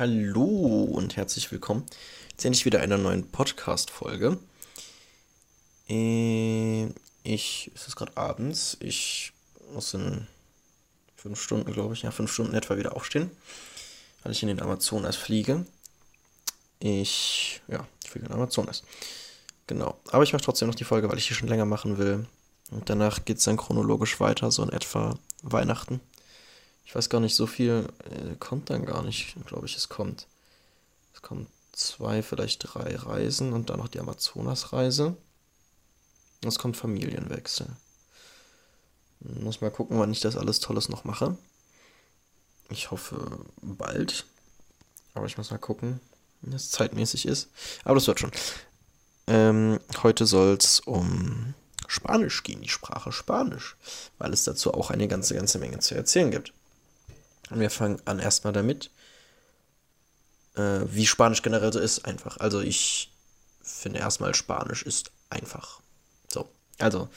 Hallo und herzlich willkommen. Jetzt endlich wieder einer neuen Podcast-Folge. Äh, ich, es ist gerade abends. Ich muss in fünf Stunden, glaube ich, ja, fünf Stunden etwa wieder aufstehen, weil ich in den Amazonas fliege. Ich, ja, ich fliege in den Amazonas. Genau. Aber ich mache trotzdem noch die Folge, weil ich die schon länger machen will. Und danach geht es dann chronologisch weiter, so in etwa Weihnachten. Ich weiß gar nicht, so viel äh, kommt dann gar nicht, glaube ich, es kommt. Es kommen zwei, vielleicht drei Reisen und dann noch die Amazonas-Reise. Es kommt Familienwechsel. Muss mal gucken, wann ich das alles Tolles noch mache. Ich hoffe bald. Aber ich muss mal gucken, wie das zeitmäßig ist. Aber das wird schon. Ähm, heute soll es um Spanisch gehen, die Sprache Spanisch, weil es dazu auch eine ganze, ganze Menge zu erzählen gibt. Und wir fangen an erstmal damit, äh, wie Spanisch generell so ist, einfach. Also ich finde erstmal, Spanisch ist einfach. So, also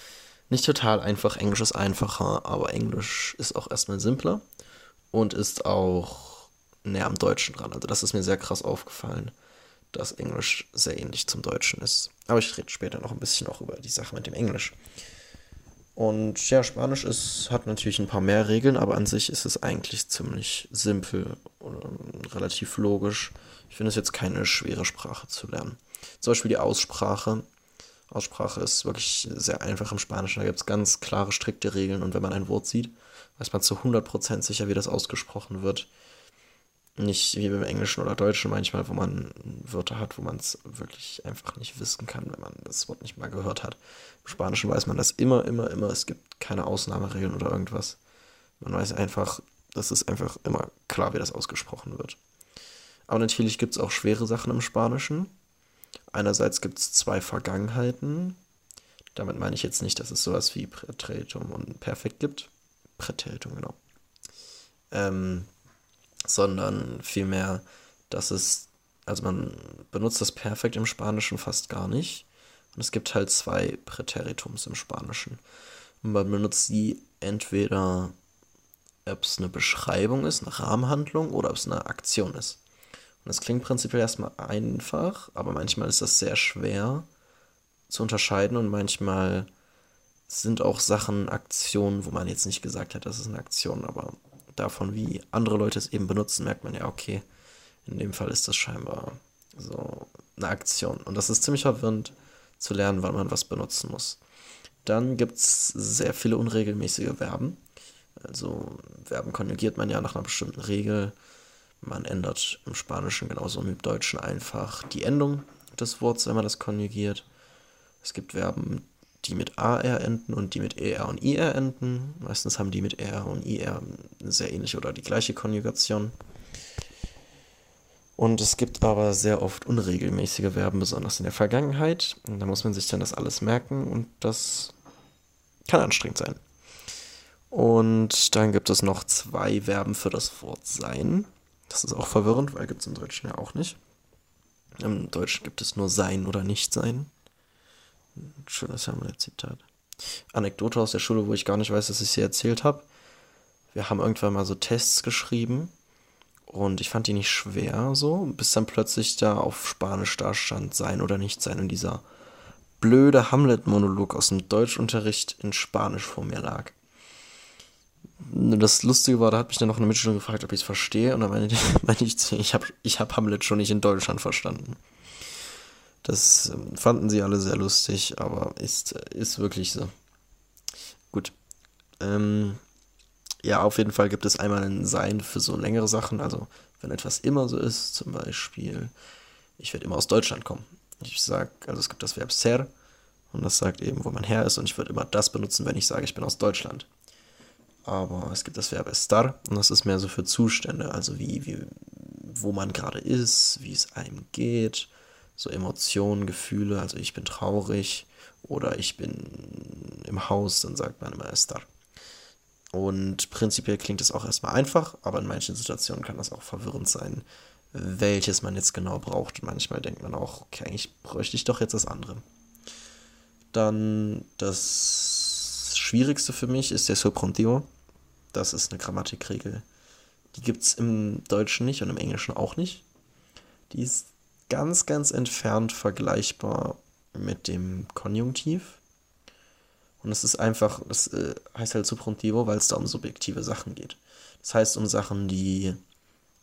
nicht total einfach, Englisch ist einfacher, aber Englisch ist auch erstmal simpler und ist auch näher am Deutschen dran. Also das ist mir sehr krass aufgefallen dass Englisch sehr ähnlich zum Deutschen ist. Aber ich rede später noch ein bisschen auch über die Sache mit dem Englisch. Und ja, Spanisch ist, hat natürlich ein paar mehr Regeln, aber an sich ist es eigentlich ziemlich simpel und relativ logisch. Ich finde es jetzt keine schwere Sprache zu lernen. Zum Beispiel die Aussprache. Aussprache ist wirklich sehr einfach im Spanischen. Da gibt es ganz klare, strikte Regeln und wenn man ein Wort sieht, weiß man zu 100% sicher, wie das ausgesprochen wird nicht wie beim Englischen oder Deutschen manchmal, wo man Wörter hat, wo man es wirklich einfach nicht wissen kann, wenn man das Wort nicht mal gehört hat. Im Spanischen weiß man das immer, immer, immer. Es gibt keine Ausnahmeregeln oder irgendwas. Man weiß einfach, das ist einfach immer klar, wie das ausgesprochen wird. Aber natürlich gibt es auch schwere Sachen im Spanischen. Einerseits gibt es zwei Vergangenheiten. Damit meine ich jetzt nicht, dass es sowas wie Präteritum und Perfekt gibt. Präteritum, genau. Ähm, sondern vielmehr, dass es, also man benutzt das Perfekt im Spanischen fast gar nicht. Und es gibt halt zwei Präteritums im Spanischen. Und man benutzt sie entweder, ob es eine Beschreibung ist, eine Rahmenhandlung oder ob es eine Aktion ist. Und das klingt prinzipiell erstmal einfach, aber manchmal ist das sehr schwer zu unterscheiden und manchmal sind auch Sachen Aktionen, wo man jetzt nicht gesagt hat, das ist eine Aktion, aber davon, wie andere Leute es eben benutzen, merkt man ja, okay, in dem Fall ist das scheinbar so eine Aktion. Und das ist ziemlich verwirrend zu lernen, wann man was benutzen muss. Dann gibt es sehr viele unregelmäßige Verben. Also Verben konjugiert man ja nach einer bestimmten Regel. Man ändert im Spanischen genauso wie im Deutschen einfach die Endung des Wortes, wenn man das konjugiert. Es gibt Verben, die mit AR enden und die mit ER und IR enden. Meistens haben die mit R und IR eine sehr ähnliche oder die gleiche Konjugation. Und es gibt aber sehr oft unregelmäßige Verben, besonders in der Vergangenheit. Und da muss man sich dann das alles merken und das kann anstrengend sein. Und dann gibt es noch zwei Verben für das Wort sein. Das ist auch verwirrend, weil gibt es im Deutschen ja auch nicht. Im Deutschen gibt es nur sein oder nicht sein. Schönes Hamlet-Zitat. Anekdote aus der Schule, wo ich gar nicht weiß, dass ich sie erzählt habe. Wir haben irgendwann mal so Tests geschrieben und ich fand die nicht schwer so, bis dann plötzlich da auf Spanisch da stand, sein oder nicht sein und dieser blöde Hamlet-Monolog aus dem Deutschunterricht in Spanisch vor mir lag. Das Lustige war, da hat mich dann noch eine Mitschülerin gefragt, ob ich es verstehe und dann meinte ich, ich habe ich hab Hamlet schon nicht in Deutschland verstanden. Das ähm, fanden sie alle sehr lustig, aber ist, ist wirklich so. Gut. Ähm, ja, auf jeden Fall gibt es einmal ein Sein für so längere Sachen. Also, wenn etwas immer so ist, zum Beispiel, ich werde immer aus Deutschland kommen. Ich sage, also es gibt das Verb ser und das sagt eben, wo man her ist und ich würde immer das benutzen, wenn ich sage, ich bin aus Deutschland. Aber es gibt das Verb estar und das ist mehr so für Zustände, also wie, wie wo man gerade ist, wie es einem geht so Emotionen, Gefühle, also ich bin traurig oder ich bin im Haus, dann sagt man immer Estar. Und prinzipiell klingt es auch erstmal einfach, aber in manchen Situationen kann das auch verwirrend sein, welches man jetzt genau braucht. Manchmal denkt man auch, okay, eigentlich bräuchte ich doch jetzt das andere. Dann das Schwierigste für mich ist der Subprontivo. Das ist eine Grammatikregel, Die gibt es im Deutschen nicht und im Englischen auch nicht. Die ist ganz, ganz entfernt vergleichbar mit dem Konjunktiv. Und es ist einfach, das äh, heißt halt Subjuntivo, weil es da um subjektive Sachen geht. Das heißt um Sachen, die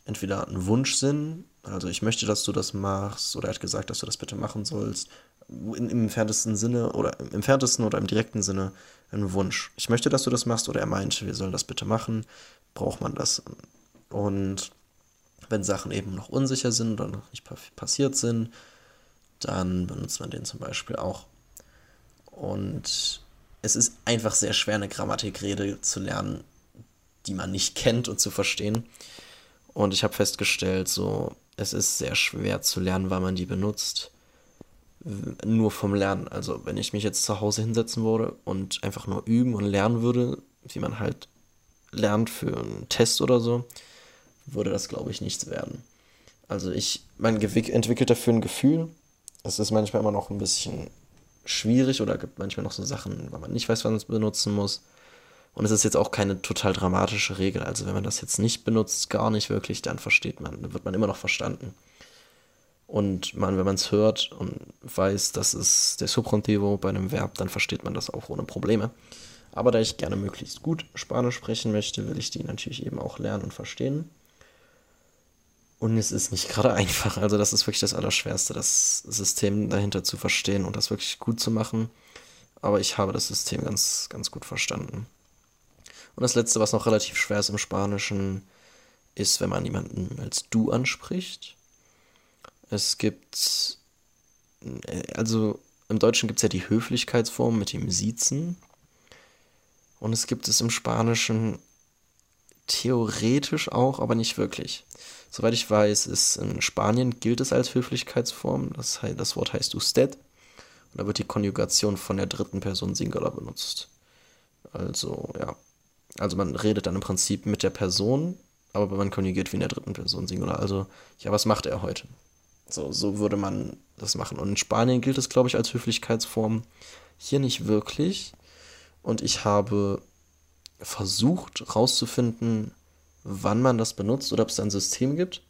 entweder ein Wunsch sind, also ich möchte, dass du das machst, oder er hat gesagt, dass du das bitte machen sollst, in, im entferntesten Sinne oder im entferntesten oder im direkten Sinne ein Wunsch. Ich möchte, dass du das machst, oder er meinte, wir sollen das bitte machen, braucht man das. Und wenn Sachen eben noch unsicher sind oder noch nicht passiert sind, dann benutzt man den zum Beispiel auch. Und es ist einfach sehr schwer, eine Grammatikrede zu lernen, die man nicht kennt und zu verstehen. Und ich habe festgestellt, so, es ist sehr schwer zu lernen, weil man die benutzt. Nur vom Lernen. Also, wenn ich mich jetzt zu Hause hinsetzen würde und einfach nur üben und lernen würde, wie man halt lernt für einen Test oder so, würde das, glaube ich, nichts werden. Also, ich, man entwickelt dafür ein Gefühl. Es ist manchmal immer noch ein bisschen schwierig oder gibt manchmal noch so Sachen, weil man nicht weiß, wann man es benutzen muss. Und es ist jetzt auch keine total dramatische Regel. Also wenn man das jetzt nicht benutzt, gar nicht wirklich, dann versteht man, dann wird man immer noch verstanden. Und man, wenn man es hört und weiß, das ist der Subjuntivo bei einem Verb, dann versteht man das auch ohne Probleme. Aber da ich gerne möglichst gut Spanisch sprechen möchte, will ich die natürlich eben auch lernen und verstehen. Und es ist nicht gerade einfach. Also das ist wirklich das Allerschwerste, das System dahinter zu verstehen und das wirklich gut zu machen. Aber ich habe das System ganz, ganz gut verstanden. Und das Letzte, was noch relativ schwer ist im Spanischen, ist, wenn man jemanden als du anspricht. Es gibt, äh, also im Deutschen gibt es ja die Höflichkeitsform mit dem Siezen. Und es gibt es im Spanischen theoretisch auch, aber nicht wirklich. Soweit ich weiß, ist in Spanien gilt es als Höflichkeitsform. Das, das Wort heißt usted. Und da wird die Konjugation von der dritten Person Singular benutzt. Also, ja, also man redet dann im Prinzip mit der Person, aber man konjugiert wie in der dritten Person Singular. Also, ja, was macht er heute? So, so würde man das machen. Und in Spanien gilt es, glaube ich, als Höflichkeitsform. Hier nicht wirklich. Und ich habe versucht herauszufinden, wann man das benutzt oder ob es ein System gibt.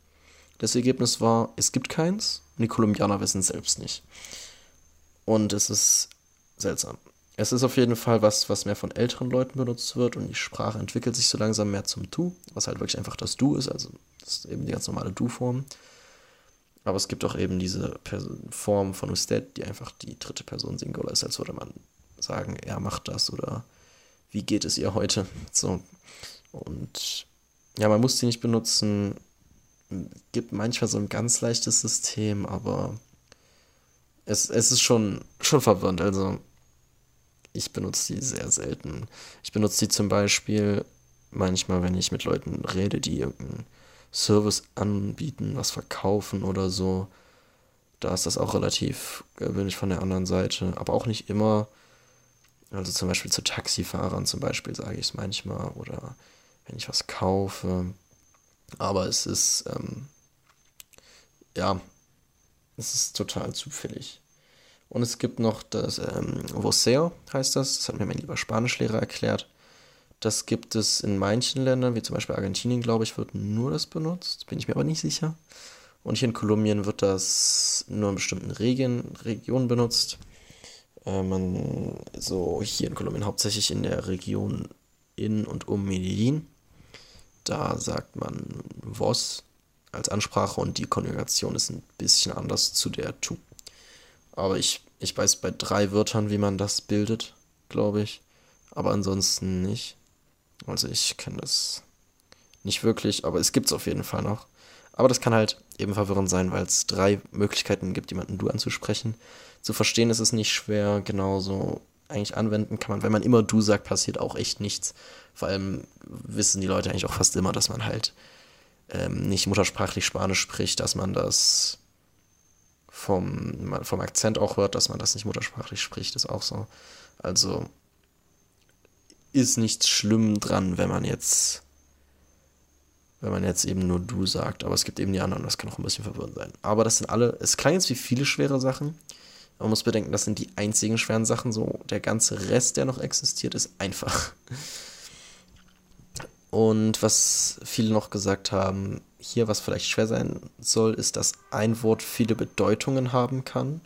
Das Ergebnis war, es gibt keins und die Kolumbianer wissen es selbst nicht. Und es ist seltsam. Es ist auf jeden Fall was, was mehr von älteren Leuten benutzt wird und die Sprache entwickelt sich so langsam mehr zum Du, was halt wirklich einfach das Du ist, also das ist eben die ganz normale Du-Form. Aber es gibt auch eben diese Form von usted, die einfach die dritte Person Singular ist, als würde man sagen, er macht das oder wie geht es ihr heute? So. Und ja, man muss sie nicht benutzen. Gibt manchmal so ein ganz leichtes System, aber es, es ist schon, schon verwirrend. Also ich benutze die sehr selten. Ich benutze die zum Beispiel manchmal, wenn ich mit Leuten rede, die irgendeinen Service anbieten, was verkaufen oder so. Da ist das auch relativ gewöhnlich von der anderen Seite, aber auch nicht immer. Also zum Beispiel zu Taxifahrern zum Beispiel sage ich es manchmal oder wenn ich was kaufe. Aber es ist, ähm, ja, es ist total zufällig. Und es gibt noch das ähm, Voceo, heißt das. Das hat mir mein lieber Spanischlehrer erklärt. Das gibt es in manchen Ländern, wie zum Beispiel Argentinien, glaube ich, wird nur das benutzt. Bin ich mir aber nicht sicher. Und hier in Kolumbien wird das nur in bestimmten Region, Regionen benutzt. Äh, man, so hier in Kolumbien hauptsächlich in der Region in und um Medellin. Da sagt man vos als Ansprache und die Konjugation ist ein bisschen anders zu der tu. Aber ich, ich weiß bei drei Wörtern, wie man das bildet, glaube ich. Aber ansonsten nicht. Also ich kenne das nicht wirklich, aber es gibt es auf jeden Fall noch. Aber das kann halt eben verwirrend sein, weil es drei Möglichkeiten gibt, jemanden du anzusprechen. Zu verstehen ist es nicht schwer, genauso eigentlich anwenden kann man. Wenn man immer du sagt, passiert auch echt nichts. Vor allem wissen die Leute eigentlich auch fast immer, dass man halt ähm, nicht muttersprachlich Spanisch spricht, dass man das vom, vom Akzent auch hört, dass man das nicht muttersprachlich spricht, ist auch so. Also ist nichts schlimm dran, wenn man jetzt wenn man jetzt eben nur du sagt, aber es gibt eben die anderen, das kann auch ein bisschen verwirrend sein. Aber das sind alle, es klang jetzt wie viele schwere Sachen, man muss bedenken, das sind die einzigen schweren Sachen, so der ganze Rest, der noch existiert, ist einfach. Und was viele noch gesagt haben, hier, was vielleicht schwer sein soll, ist, dass ein Wort viele Bedeutungen haben kann.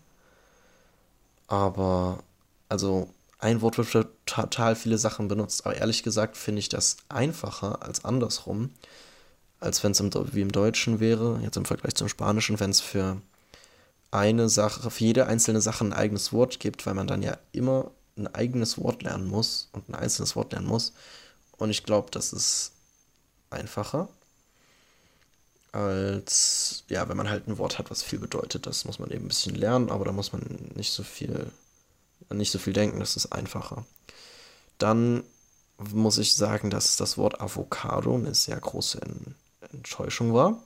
Aber, also, ein Wort wird für total viele Sachen benutzt. Aber ehrlich gesagt finde ich das einfacher als andersrum, als wenn es wie im Deutschen wäre, jetzt im Vergleich zum Spanischen, wenn es für eine Sache, für jede einzelne Sache ein eigenes Wort gibt, weil man dann ja immer ein eigenes Wort lernen muss und ein einzelnes Wort lernen muss. Und ich glaube, das ist einfacher als, ja, wenn man halt ein Wort hat, was viel bedeutet. Das muss man eben ein bisschen lernen, aber da muss man nicht so viel, nicht so viel denken, das ist einfacher. Dann muss ich sagen, dass das Wort Avocado eine sehr große Enttäuschung war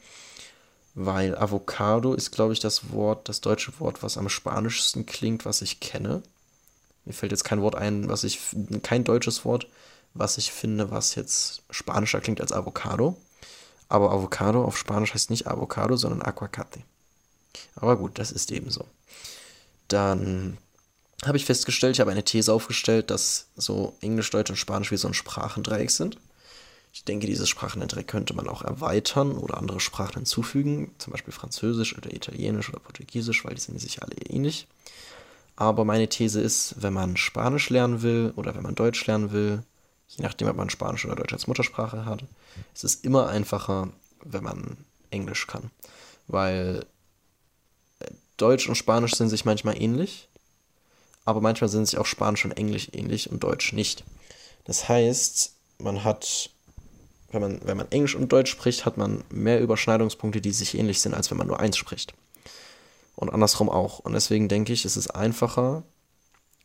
weil Avocado ist, glaube ich, das Wort, das deutsche Wort, was am spanischsten klingt, was ich kenne. Mir fällt jetzt kein Wort ein, was ich, kein deutsches Wort, was ich finde, was jetzt spanischer klingt als Avocado. Aber Avocado auf Spanisch heißt nicht Avocado, sondern Aguacate. Aber gut, das ist eben so. Dann habe ich festgestellt, ich habe eine These aufgestellt, dass so Englisch, Deutsch und Spanisch wie so ein Sprachendreieck sind. Ich denke, dieses Sprachendreieck könnte man auch erweitern oder andere Sprachen hinzufügen, zum Beispiel Französisch oder Italienisch oder Portugiesisch, weil die sind sich alle ähnlich. Aber meine These ist, wenn man Spanisch lernen will oder wenn man Deutsch lernen will, je nachdem, ob man Spanisch oder Deutsch als Muttersprache hat, ist es immer einfacher, wenn man Englisch kann. Weil äh, Deutsch und Spanisch sind sich manchmal ähnlich, aber manchmal sind sich auch Spanisch und Englisch ähnlich und Deutsch nicht. Das heißt, man hat wenn man, wenn man Englisch und Deutsch spricht, hat man mehr Überschneidungspunkte, die sich ähnlich sind, als wenn man nur eins spricht. Und andersrum auch. Und deswegen denke ich, es ist einfacher,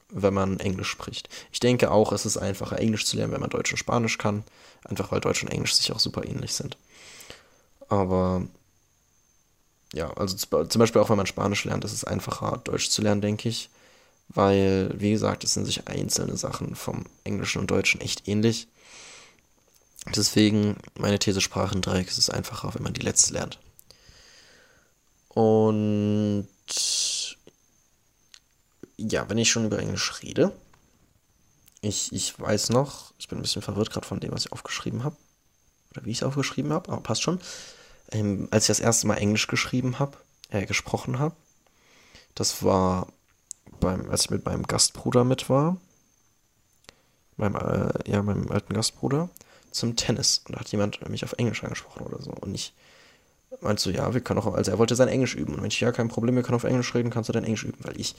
wenn man Englisch spricht. Ich denke auch, es ist einfacher, Englisch zu lernen, wenn man Deutsch und Spanisch kann. Einfach weil Deutsch und Englisch sich auch super ähnlich sind. Aber ja, also zum Beispiel auch wenn man Spanisch lernt, ist es einfacher, Deutsch zu lernen, denke ich. Weil, wie gesagt, es sind sich einzelne Sachen vom Englischen und Deutschen echt ähnlich. Deswegen meine These Sprachendreieck ist es einfacher, wenn man die letzte lernt. Und ja, wenn ich schon über Englisch rede, ich, ich weiß noch, ich bin ein bisschen verwirrt gerade von dem, was ich aufgeschrieben habe. Oder wie ich es aufgeschrieben habe, aber passt schon. Ähm, als ich das erste Mal Englisch geschrieben habe, äh, gesprochen habe, das war beim, als ich mit meinem Gastbruder mit war. Meinem, äh, ja, meinem alten Gastbruder zum Tennis. Und da hat jemand mich auf Englisch angesprochen oder so. Und ich meinte so, ja, wir können auch, also er wollte sein Englisch üben. Und wenn ich, ja, kein Problem, wir können auf Englisch reden, kannst du dein Englisch üben. Weil ich,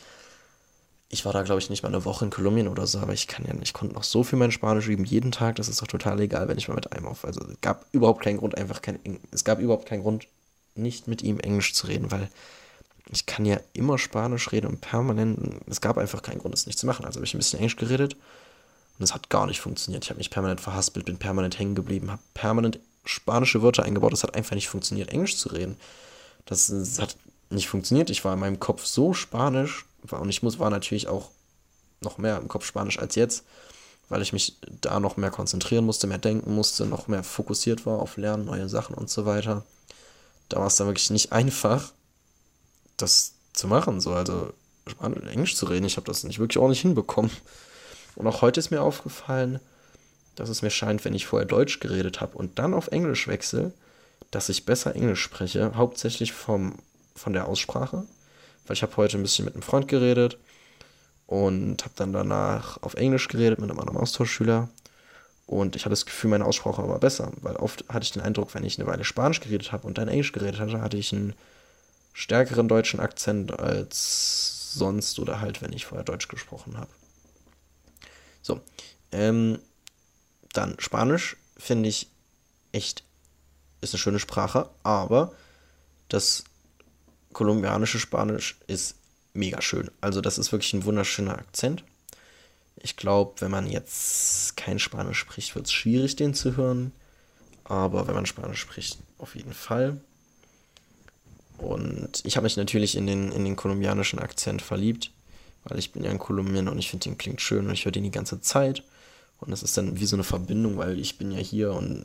ich war da, glaube ich, nicht mal eine Woche in Kolumbien oder so, aber ich kann ja, ich konnte noch so viel mein Spanisch üben, jeden Tag, das ist doch total egal, wenn ich mal mit einem auf, also es gab überhaupt keinen Grund, einfach kein, es gab überhaupt keinen Grund, nicht mit ihm Englisch zu reden, weil ich kann ja immer Spanisch reden und permanent, es gab einfach keinen Grund, das nicht zu machen. Also habe ich ein bisschen Englisch geredet und es hat gar nicht funktioniert. Ich habe mich permanent verhaspelt, bin permanent hängen geblieben, habe permanent spanische Wörter eingebaut. Es hat einfach nicht funktioniert, Englisch zu reden. Das, das, hat nicht funktioniert. Ich war in meinem Kopf so spanisch und ich muss, war natürlich auch noch mehr im Kopf spanisch als jetzt, weil ich mich da noch mehr konzentrieren musste, mehr denken musste, noch mehr fokussiert war auf Lernen, neue Sachen und so weiter. Da war es dann wirklich nicht einfach, das zu machen, so also Englisch zu reden. Ich habe das nicht wirklich ordentlich hinbekommen. Und auch heute ist mir aufgefallen, dass es mir scheint, wenn ich vorher Deutsch geredet habe und dann auf Englisch wechsle, dass ich besser Englisch spreche, hauptsächlich vom, von der Aussprache. Weil ich habe heute ein bisschen mit einem Freund geredet und habe dann danach auf Englisch geredet mit einem anderen Austauschschüler. Und ich hatte das Gefühl, meine Aussprache war besser, weil oft hatte ich den Eindruck, wenn ich eine Weile Spanisch geredet habe und dann Englisch geredet hatte, hatte ich einen stärkeren deutschen Akzent als sonst oder halt, wenn ich vorher Deutsch gesprochen habe. So. Ähm, dann Spanisch finde ich echt, ist eine schöne Sprache, aber das kolumbianische Spanisch ist mega schön. Also das ist wirklich ein wunderschöner Akzent. Ich glaube, wenn man jetzt kein Spanisch spricht, wird es schwierig, den zu hören. Aber wenn man Spanisch spricht, auf jeden Fall. Und ich habe mich natürlich in den, in den kolumbianischen Akzent verliebt weil ich bin ja in Kolumbien und ich finde, den klingt schön und ich höre den die ganze Zeit. Und das ist dann wie so eine Verbindung, weil ich bin ja hier und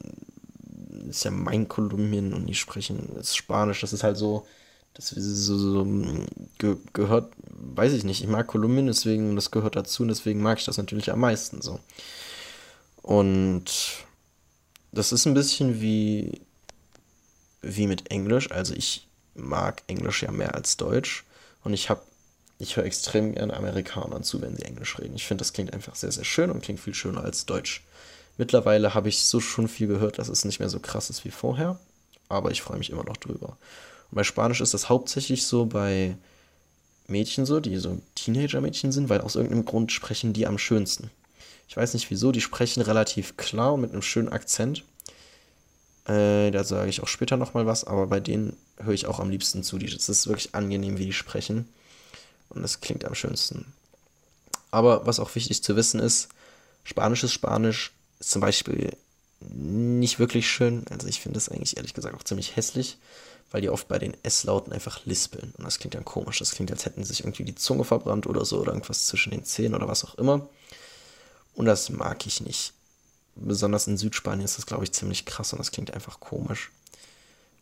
ist ja mein Kolumbien und die sprechen das Spanisch. Das ist halt so, das so, so ge gehört, weiß ich nicht. Ich mag Kolumbien, deswegen, das gehört dazu und deswegen mag ich das natürlich am meisten so. Und das ist ein bisschen wie, wie mit Englisch. Also ich mag Englisch ja mehr als Deutsch. Und ich habe, ich höre extrem gerne Amerikanern zu, wenn sie Englisch reden. Ich finde, das klingt einfach sehr, sehr schön und klingt viel schöner als Deutsch. Mittlerweile habe ich so schon viel gehört, dass es nicht mehr so krass ist wie vorher. Aber ich freue mich immer noch drüber. Und bei Spanisch ist das hauptsächlich so bei Mädchen so, die so Teenager-Mädchen sind, weil aus irgendeinem Grund sprechen die am schönsten. Ich weiß nicht wieso, die sprechen relativ klar und mit einem schönen Akzent. Äh, da sage ich auch später nochmal was, aber bei denen höre ich auch am liebsten zu. Es ist wirklich angenehm, wie die sprechen. Und es klingt am schönsten. Aber was auch wichtig zu wissen ist, Spanisch ist Spanisch ist zum Beispiel nicht wirklich schön. Also ich finde es eigentlich ehrlich gesagt auch ziemlich hässlich, weil die oft bei den S-Lauten einfach lispeln. Und das klingt dann komisch. Das klingt, als hätten sich irgendwie die Zunge verbrannt oder so oder irgendwas zwischen den Zähnen oder was auch immer. Und das mag ich nicht. Besonders in Südspanien ist das, glaube ich, ziemlich krass und das klingt einfach komisch.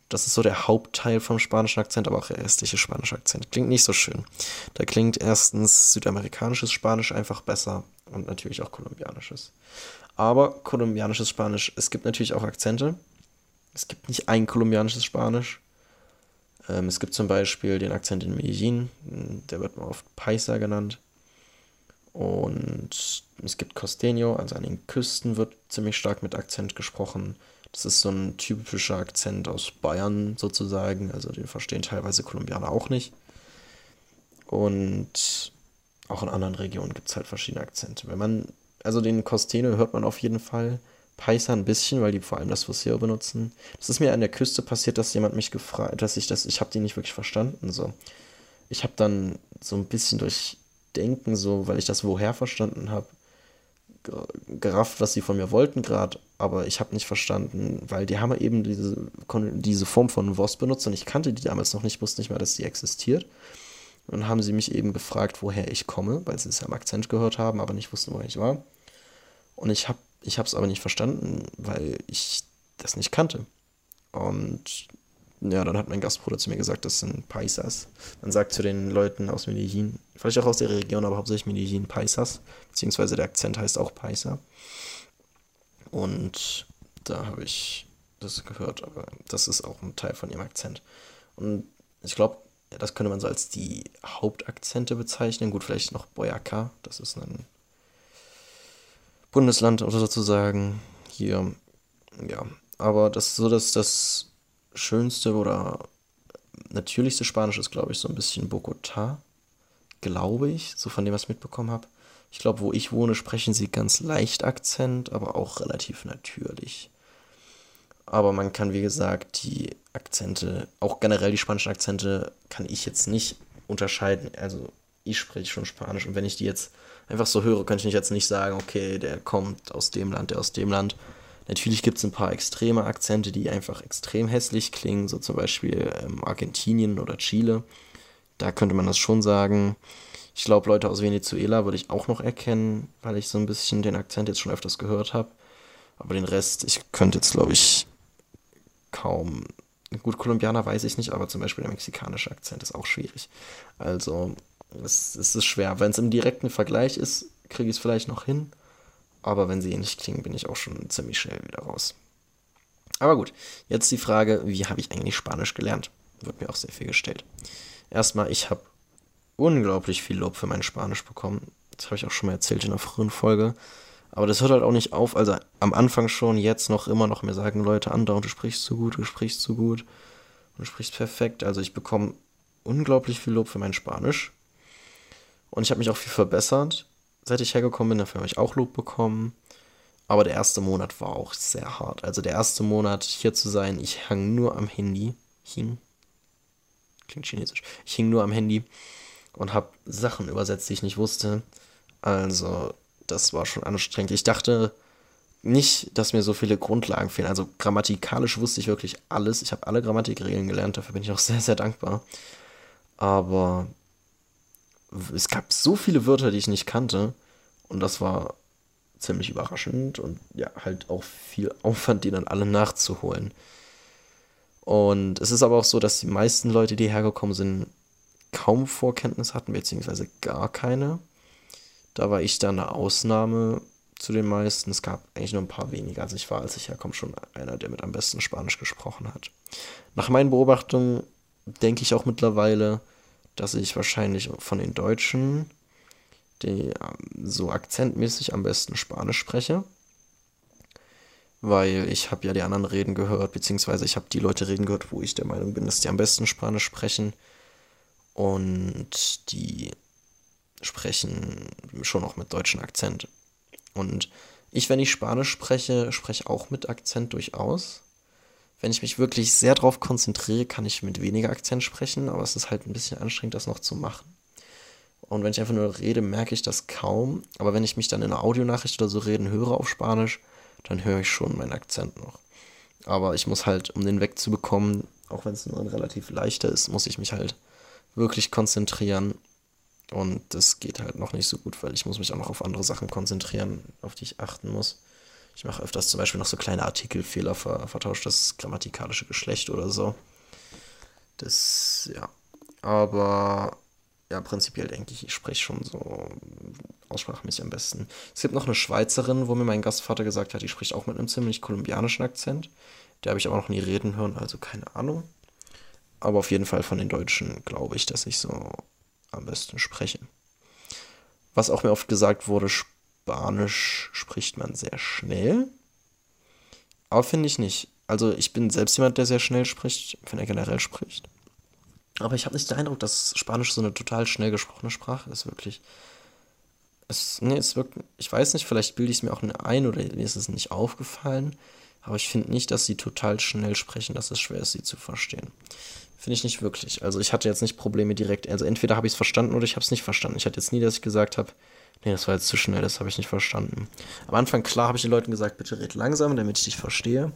Das ist so der Hauptteil vom spanischen Akzent, aber auch der restliche spanische Akzent. Klingt nicht so schön. Da klingt erstens südamerikanisches Spanisch einfach besser und natürlich auch kolumbianisches. Aber kolumbianisches Spanisch, es gibt natürlich auch Akzente. Es gibt nicht ein kolumbianisches Spanisch. Ähm, es gibt zum Beispiel den Akzent in Medellin, der wird oft Paisa genannt. Und es gibt Costeño, also an den Küsten wird ziemlich stark mit Akzent gesprochen. Das ist so ein typischer Akzent aus Bayern sozusagen, also den verstehen teilweise Kolumbianer auch nicht. Und auch in anderen Regionen gibt es halt verschiedene Akzente. Wenn man, also den Costeño hört man auf jeden Fall, Paisa ein bisschen, weil die vor allem das Fuseo benutzen. Das ist mir an der Küste passiert, dass jemand mich gefragt, dass ich das, ich habe die nicht wirklich verstanden, so. Ich habe dann so ein bisschen durch Denken, so, weil ich das woher verstanden habe, gerafft, was sie von mir wollten gerade, aber ich habe nicht verstanden, weil die haben eben diese, diese Form von VOS benutzt und ich kannte die damals noch nicht, wusste nicht mehr, dass sie existiert. Und haben sie mich eben gefragt, woher ich komme, weil sie es ja am Akzent gehört haben, aber nicht wussten, woher ich war. Und ich habe ich es aber nicht verstanden, weil ich das nicht kannte. Und ja, dann hat mein Gastbruder zu mir gesagt, das sind Paisas. Man sagt zu den Leuten aus Medellin, vielleicht auch aus der Region, aber hauptsächlich Medellin, Paisas, beziehungsweise der Akzent heißt auch Paisa. Und da habe ich das gehört, aber das ist auch ein Teil von ihrem Akzent. Und ich glaube, das könnte man so als die Hauptakzente bezeichnen. Gut, vielleicht noch Boyaca, das ist ein Bundesland oder sozusagen hier. Ja, aber das ist so, dass das schönste oder natürlichste Spanisch ist, glaube ich, so ein bisschen Bogotá, glaube ich, so von dem, was ich mitbekommen habe. Ich glaube, wo ich wohne, sprechen sie ganz leicht Akzent, aber auch relativ natürlich. Aber man kann, wie gesagt, die Akzente, auch generell die spanischen Akzente, kann ich jetzt nicht unterscheiden. Also ich spreche schon Spanisch und wenn ich die jetzt einfach so höre, könnte ich jetzt nicht sagen, okay, der kommt aus dem Land, der aus dem Land. Natürlich gibt es ein paar extreme Akzente, die einfach extrem hässlich klingen, so zum Beispiel ähm, Argentinien oder Chile. Da könnte man das schon sagen. Ich glaube, Leute aus Venezuela würde ich auch noch erkennen, weil ich so ein bisschen den Akzent jetzt schon öfters gehört habe. Aber den Rest, ich könnte jetzt, glaube ich, kaum. Gut, Kolumbianer weiß ich nicht, aber zum Beispiel der mexikanische Akzent ist auch schwierig. Also, es, es ist schwer. Wenn es im direkten Vergleich ist, kriege ich es vielleicht noch hin. Aber wenn sie ähnlich klingen, bin ich auch schon ziemlich schnell wieder raus. Aber gut, jetzt die Frage, wie habe ich eigentlich Spanisch gelernt? Wird mir auch sehr viel gestellt. Erstmal, ich habe unglaublich viel Lob für mein Spanisch bekommen. Das habe ich auch schon mal erzählt in einer frühen Folge. Aber das hört halt auch nicht auf. Also am Anfang schon, jetzt noch immer noch mir sagen Leute andauernd, du sprichst zu gut, du sprichst zu gut. Und du sprichst perfekt. Also ich bekomme unglaublich viel Lob für mein Spanisch. Und ich habe mich auch viel verbessert seit ich hergekommen bin. Dafür habe ich auch Lob bekommen. Aber der erste Monat war auch sehr hart. Also der erste Monat hier zu sein, ich hang nur am Handy. Hing. Klingt chinesisch. Ich hing nur am Handy und habe Sachen übersetzt, die ich nicht wusste. Also das war schon anstrengend. Ich dachte nicht, dass mir so viele Grundlagen fehlen. Also grammatikalisch wusste ich wirklich alles. Ich habe alle Grammatikregeln gelernt. Dafür bin ich auch sehr, sehr dankbar. Aber es gab so viele Wörter, die ich nicht kannte. Und das war ziemlich überraschend und ja, halt auch viel Aufwand, die dann alle nachzuholen. Und es ist aber auch so, dass die meisten Leute, die hergekommen sind, kaum Vorkenntnis hatten, beziehungsweise gar keine. Da war ich dann eine Ausnahme. zu den meisten. Es gab eigentlich nur ein paar weniger, als ich war, als ich herkomme, schon einer, der mit am besten Spanisch gesprochen hat. Nach meinen Beobachtungen denke ich auch mittlerweile, dass ich wahrscheinlich von den Deutschen, die ähm, so akzentmäßig am besten Spanisch spreche. Weil ich habe ja die anderen reden gehört, beziehungsweise ich habe die Leute reden gehört, wo ich der Meinung bin, dass die am besten Spanisch sprechen. Und die sprechen schon auch mit deutschem Akzent. Und ich, wenn ich Spanisch spreche, spreche auch mit Akzent durchaus. Wenn ich mich wirklich sehr darauf konzentriere, kann ich mit weniger Akzent sprechen, aber es ist halt ein bisschen anstrengend, das noch zu machen. Und wenn ich einfach nur rede, merke ich das kaum. Aber wenn ich mich dann in einer Audionachricht oder so reden höre auf Spanisch, dann höre ich schon meinen Akzent noch. Aber ich muss halt, um den wegzubekommen, auch wenn es nur ein relativ leichter ist, muss ich mich halt wirklich konzentrieren. Und das geht halt noch nicht so gut, weil ich muss mich auch noch auf andere Sachen konzentrieren, auf die ich achten muss. Ich mache öfters zum Beispiel noch so kleine Artikelfehler, ver vertauscht das grammatikalische Geschlecht oder so. Das, ja. Aber ja, prinzipiell denke ich, ich spreche schon so aussprachmäßig am besten. Es gibt noch eine Schweizerin, wo mir mein Gastvater gesagt hat, die spricht auch mit einem ziemlich kolumbianischen Akzent. Der habe ich aber noch nie reden hören, also keine Ahnung. Aber auf jeden Fall von den Deutschen glaube ich, dass ich so am besten spreche. Was auch mir oft gesagt wurde, Spanisch spricht man sehr schnell. Aber finde ich nicht. Also ich bin selbst jemand, der sehr schnell spricht, wenn er generell spricht. Aber ich habe nicht den Eindruck, dass Spanisch so eine total schnell gesprochene Sprache ist, wirklich. Es, nee, es wirkt, ich weiß nicht, vielleicht bilde ich es mir auch ein oder mir ist es nicht aufgefallen, aber ich finde nicht, dass sie total schnell sprechen, dass es schwer ist, sie zu verstehen. Finde ich nicht wirklich. Also ich hatte jetzt nicht Probleme direkt. Also entweder habe ich es verstanden oder ich habe es nicht verstanden. Ich hatte jetzt nie, dass ich gesagt habe, nee, das war jetzt zu schnell, das habe ich nicht verstanden. Am Anfang, klar, habe ich den Leuten gesagt, bitte red langsam, damit ich dich verstehe.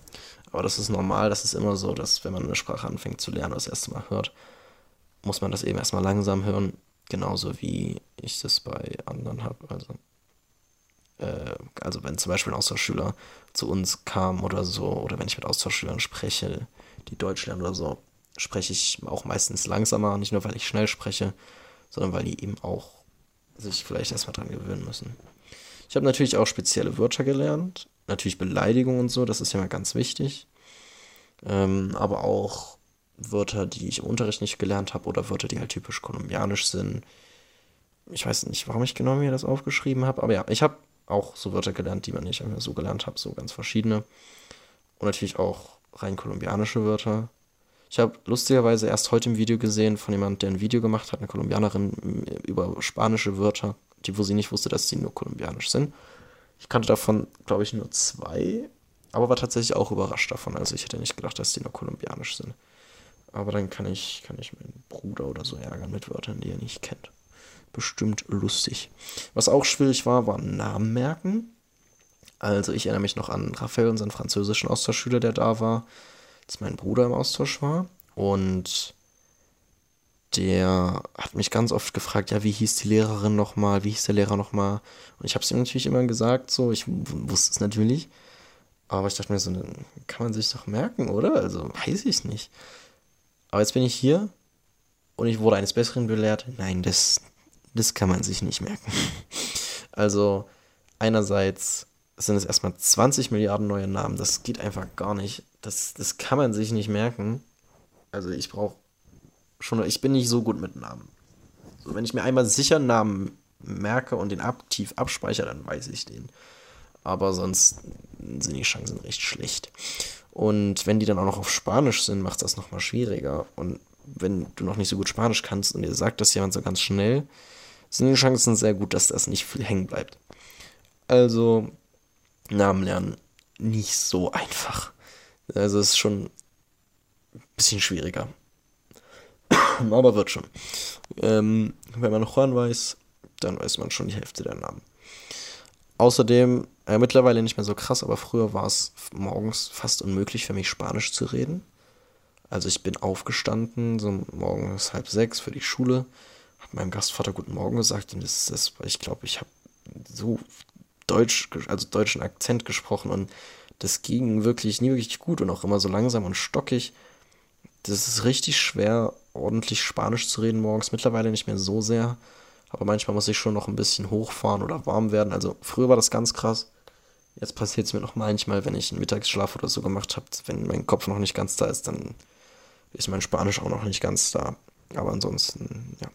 Aber das ist normal, das ist immer so, dass wenn man eine Sprache anfängt zu lernen oder das erste Mal hört, muss man das eben erstmal langsam hören, genauso wie ich das bei anderen habe. Also, äh, also wenn zum Beispiel ein Austauschschüler zu uns kam oder so, oder wenn ich mit Austauschschülern spreche, die Deutsch lernen oder so, spreche ich auch meistens langsamer, nicht nur weil ich schnell spreche, sondern weil die eben auch sich vielleicht erstmal dran gewöhnen müssen. Ich habe natürlich auch spezielle Wörter gelernt, natürlich Beleidigungen und so, das ist ja mal ganz wichtig. Ähm, aber auch Wörter, die ich im Unterricht nicht gelernt habe oder Wörter, die halt typisch kolumbianisch sind. Ich weiß nicht, warum ich genau mir das aufgeschrieben habe, aber ja, ich habe auch so Wörter gelernt, die man nicht so gelernt habe, so ganz verschiedene. Und natürlich auch rein kolumbianische Wörter. Ich habe lustigerweise erst heute im Video gesehen von jemandem, der ein Video gemacht hat, eine Kolumbianerin, über spanische Wörter, die, wo sie nicht wusste, dass sie nur kolumbianisch sind. Ich kannte davon, glaube ich, nur zwei, aber war tatsächlich auch überrascht davon. Also ich hätte nicht gedacht, dass die nur kolumbianisch sind. Aber dann kann ich, kann ich meinen Bruder oder so ärgern mit Wörtern, die er nicht kennt. Bestimmt lustig. Was auch schwierig war, war Namen merken. Also ich erinnere mich noch an Raphael, unseren französischen Austauschschüler, der da war, als mein Bruder im Austausch war. Und der hat mich ganz oft gefragt, ja, wie hieß die Lehrerin nochmal, wie hieß der Lehrer nochmal? Und ich habe es ihm natürlich immer gesagt, so, ich wusste es natürlich. Aber ich dachte mir so, kann man sich doch merken, oder? Also weiß ich nicht. Aber jetzt bin ich hier und ich wurde eines Besseren belehrt. Nein, das, das kann man sich nicht merken. Also einerseits sind es erstmal 20 Milliarden neue Namen. Das geht einfach gar nicht. Das, das kann man sich nicht merken. Also ich brauche schon, ich bin nicht so gut mit Namen. So, wenn ich mir einmal sicher einen Namen merke und den aktiv abspeichere, dann weiß ich den. Aber sonst sind die Chancen recht schlecht. Und wenn die dann auch noch auf Spanisch sind, macht das nochmal schwieriger. Und wenn du noch nicht so gut Spanisch kannst und dir sagt das jemand so ganz schnell, sind die Chancen sehr gut, dass das nicht viel hängen bleibt. Also, Namen lernen nicht so einfach. Also es ist schon ein bisschen schwieriger. Aber wird schon. Ähm, wenn man Juan weiß, dann weiß man schon die Hälfte der Namen. Außerdem, äh, mittlerweile nicht mehr so krass, aber früher war es morgens fast unmöglich für mich, Spanisch zu reden. Also ich bin aufgestanden, so morgens halb sechs für die Schule, habe meinem Gastvater Guten Morgen gesagt und das ist, ich glaube, ich habe so Deutsch, also deutschen Akzent gesprochen und das ging wirklich nie wirklich gut und auch immer so langsam und stockig. Das ist richtig schwer, ordentlich Spanisch zu reden morgens. Mittlerweile nicht mehr so sehr. Aber manchmal muss ich schon noch ein bisschen hochfahren oder warm werden. Also früher war das ganz krass. Jetzt passiert es mir noch manchmal, wenn ich einen Mittagsschlaf oder so gemacht habe, wenn mein Kopf noch nicht ganz da ist, dann ist mein Spanisch auch noch nicht ganz da. Aber ansonsten, ja.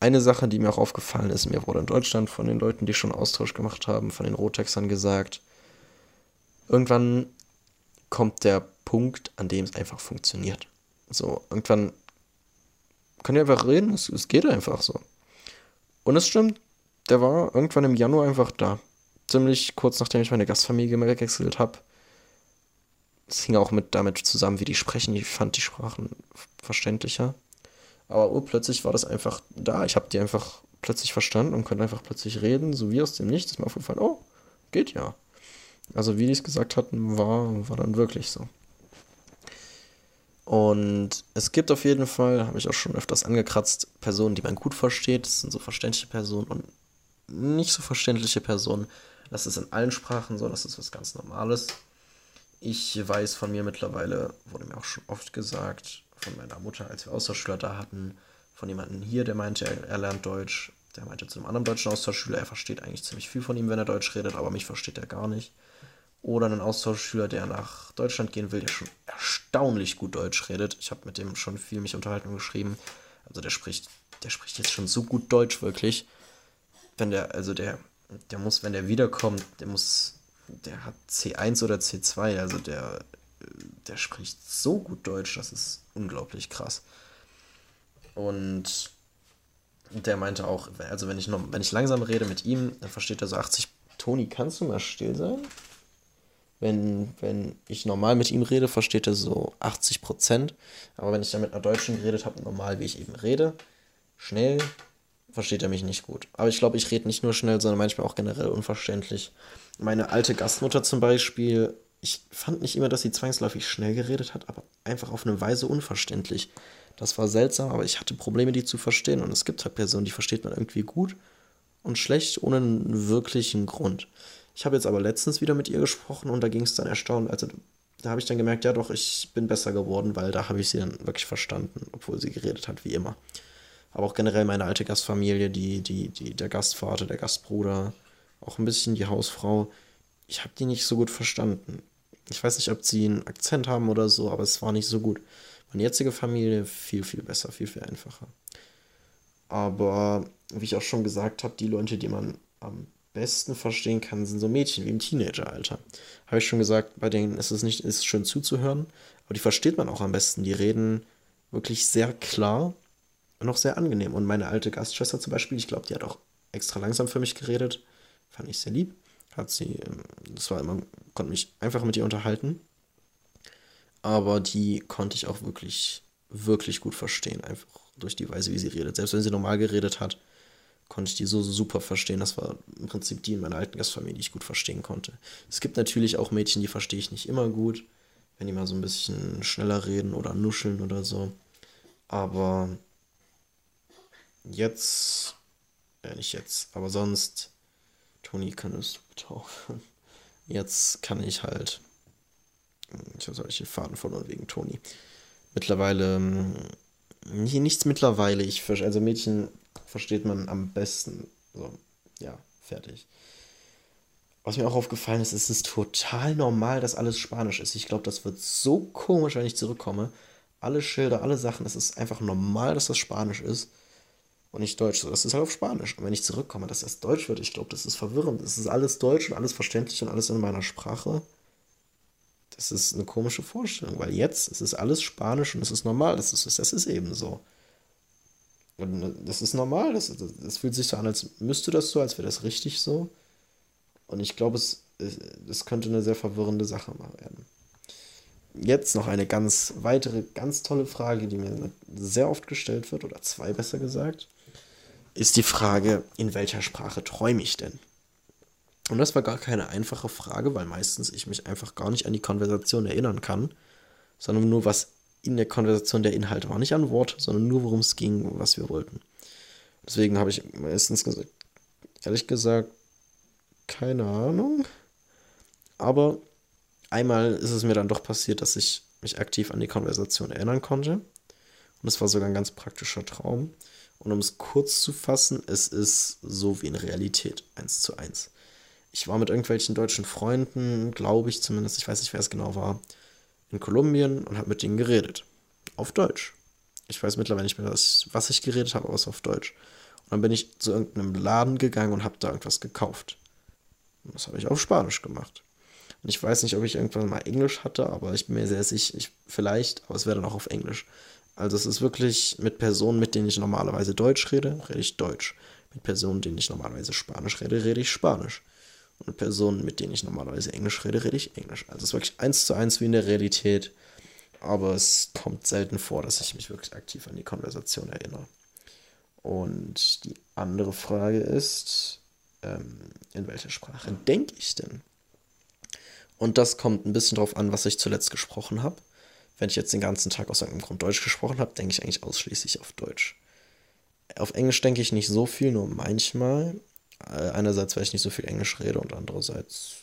Eine Sache, die mir auch aufgefallen ist, mir wurde in Deutschland von den Leuten, die schon Austausch gemacht haben, von den Rottexern gesagt, irgendwann kommt der Punkt, an dem es einfach funktioniert. So, irgendwann kann ihr einfach reden, es, es geht einfach so. Und es stimmt, der war irgendwann im Januar einfach da. Ziemlich kurz nachdem ich meine Gastfamilie gewechselt habe. Es hing auch mit damit zusammen, wie die sprechen. Ich fand die Sprachen verständlicher. Aber urplötzlich war das einfach da. Ich habe die einfach plötzlich verstanden und konnte einfach plötzlich reden, so wie aus dem Nichts. Ist mir aufgefallen, oh, geht ja. Also wie die es gesagt hatten, war, war dann wirklich so. Und es gibt auf jeden Fall, habe ich auch schon öfters angekratzt, Personen, die man gut versteht. Das sind so verständliche Personen und nicht so verständliche Personen. Das ist in allen Sprachen so, das ist was ganz Normales. Ich weiß von mir mittlerweile, wurde mir auch schon oft gesagt, von meiner Mutter, als wir Austauschschüler da hatten, von jemandem hier, der meinte, er, er lernt Deutsch. Der meinte zu einem anderen deutschen Austauschschüler, er versteht eigentlich ziemlich viel von ihm, wenn er Deutsch redet, aber mich versteht er gar nicht. Oder einen Austauschschüler, der nach Deutschland gehen will, der schon erstaunlich gut Deutsch redet. Ich habe mit dem schon viel mich unterhalten und geschrieben. Also der spricht, der spricht jetzt schon so gut Deutsch wirklich. Wenn der, also der, der muss, wenn der wiederkommt, der muss, der hat C1 oder C2, also der, der spricht so gut Deutsch, das ist unglaublich krass. Und der meinte auch, also wenn ich noch, wenn ich langsam rede mit ihm, dann versteht er so 80. Toni, kannst du mal still sein? Wenn, wenn ich normal mit ihm rede, versteht er so 80 Prozent. Aber wenn ich dann mit einer Deutschen geredet habe, normal wie ich eben rede, schnell, versteht er mich nicht gut. Aber ich glaube, ich rede nicht nur schnell, sondern manchmal auch generell unverständlich. Meine alte Gastmutter zum Beispiel, ich fand nicht immer, dass sie zwangsläufig schnell geredet hat, aber einfach auf eine Weise unverständlich. Das war seltsam, aber ich hatte Probleme, die zu verstehen. Und es gibt halt Personen, die versteht man irgendwie gut und schlecht, ohne einen wirklichen Grund. Ich habe jetzt aber letztens wieder mit ihr gesprochen und da ging es dann erstaunt. Also da habe ich dann gemerkt, ja doch, ich bin besser geworden, weil da habe ich sie dann wirklich verstanden, obwohl sie geredet hat, wie immer. Aber auch generell meine alte Gastfamilie, die, die, die, der Gastvater, der Gastbruder, auch ein bisschen die Hausfrau. Ich habe die nicht so gut verstanden. Ich weiß nicht, ob sie einen Akzent haben oder so, aber es war nicht so gut. Meine jetzige Familie viel, viel besser, viel, viel einfacher. Aber wie ich auch schon gesagt habe, die Leute, die man am besten verstehen kann, sind so Mädchen wie im Teenageralter. Habe ich schon gesagt, bei denen ist es nicht ist schön zuzuhören, aber die versteht man auch am besten. Die reden wirklich sehr klar und auch sehr angenehm. Und meine alte Gastschwester zum Beispiel, ich glaube, die hat auch extra langsam für mich geredet. Fand ich sehr lieb. Hat sie, ähm, das war immer, konnte mich einfach mit ihr unterhalten. Aber die konnte ich auch wirklich, wirklich gut verstehen. Einfach durch die Weise, wie sie redet. Selbst wenn sie normal geredet hat, konnte ich die so, super verstehen. Das war im Prinzip die in meiner alten Gastfamilie, die ich gut verstehen konnte. Es gibt natürlich auch Mädchen, die verstehe ich nicht immer gut, wenn die mal so ein bisschen schneller reden oder nuscheln oder so. Aber jetzt, äh, nicht jetzt, aber sonst, Toni, könntest du bitte? Jetzt kann ich halt, ich habe solche Faden verloren wegen Toni. Mittlerweile, hm, hier nichts mittlerweile, ich, also Mädchen versteht man am besten. So, ja, fertig. Was mir auch aufgefallen ist, es ist total normal, dass alles Spanisch ist. Ich glaube, das wird so komisch, wenn ich zurückkomme. Alle Schilder, alle Sachen, es ist einfach normal, dass das Spanisch ist und nicht Deutsch. Das ist halt auf Spanisch. Und wenn ich zurückkomme, dass das Deutsch wird, ich glaube, das ist verwirrend. Es ist alles Deutsch und alles verständlich und alles in meiner Sprache. Das ist eine komische Vorstellung, weil jetzt es ist alles Spanisch und es ist normal. Das ist, das ist eben so. Und das ist normal, das, das fühlt sich so an, als müsste das so, als wäre das richtig so. Und ich glaube, es, es könnte eine sehr verwirrende Sache mal werden. Jetzt noch eine ganz weitere, ganz tolle Frage, die mir sehr oft gestellt wird, oder zwei besser gesagt, ist die Frage, in welcher Sprache träume ich denn? Und das war gar keine einfache Frage, weil meistens ich mich einfach gar nicht an die Konversation erinnern kann, sondern nur was in der Konversation der Inhalt war. Nicht an Wort, sondern nur, worum es ging, was wir wollten. Deswegen habe ich meistens gesagt, ehrlich gesagt, keine Ahnung. Aber einmal ist es mir dann doch passiert, dass ich mich aktiv an die Konversation erinnern konnte. Und es war sogar ein ganz praktischer Traum. Und um es kurz zu fassen, es ist so wie in Realität, eins zu eins. ich war mit irgendwelchen deutschen Freunden, glaube ich zumindest, ich weiß nicht, wer es genau war, in Kolumbien und habe mit denen geredet. Auf Deutsch. Ich weiß mittlerweile nicht mehr, was, was ich geredet habe, aber es auf Deutsch. Und dann bin ich zu irgendeinem Laden gegangen und habe da irgendwas gekauft. Und das habe ich auf Spanisch gemacht. Und ich weiß nicht, ob ich irgendwann mal Englisch hatte, aber ich bin mir sehr sicher, ich, vielleicht, aber es wäre dann auch auf Englisch. Also es ist wirklich mit Personen, mit denen ich normalerweise Deutsch rede, rede ich Deutsch. Mit Personen, denen ich normalerweise Spanisch rede, rede ich Spanisch. Und Personen, mit denen ich normalerweise Englisch rede, rede ich Englisch. Also es ist wirklich eins zu eins wie in der Realität. Aber es kommt selten vor, dass ich mich wirklich aktiv an die Konversation erinnere. Und die andere Frage ist, ähm, in welcher Sprache denke ich denn? Und das kommt ein bisschen drauf an, was ich zuletzt gesprochen habe. Wenn ich jetzt den ganzen Tag aus irgendeinem Grund Deutsch gesprochen habe, denke ich eigentlich ausschließlich auf Deutsch. Auf Englisch denke ich nicht so viel, nur manchmal. Äh, einerseits, weil ich nicht so viel Englisch rede und andererseits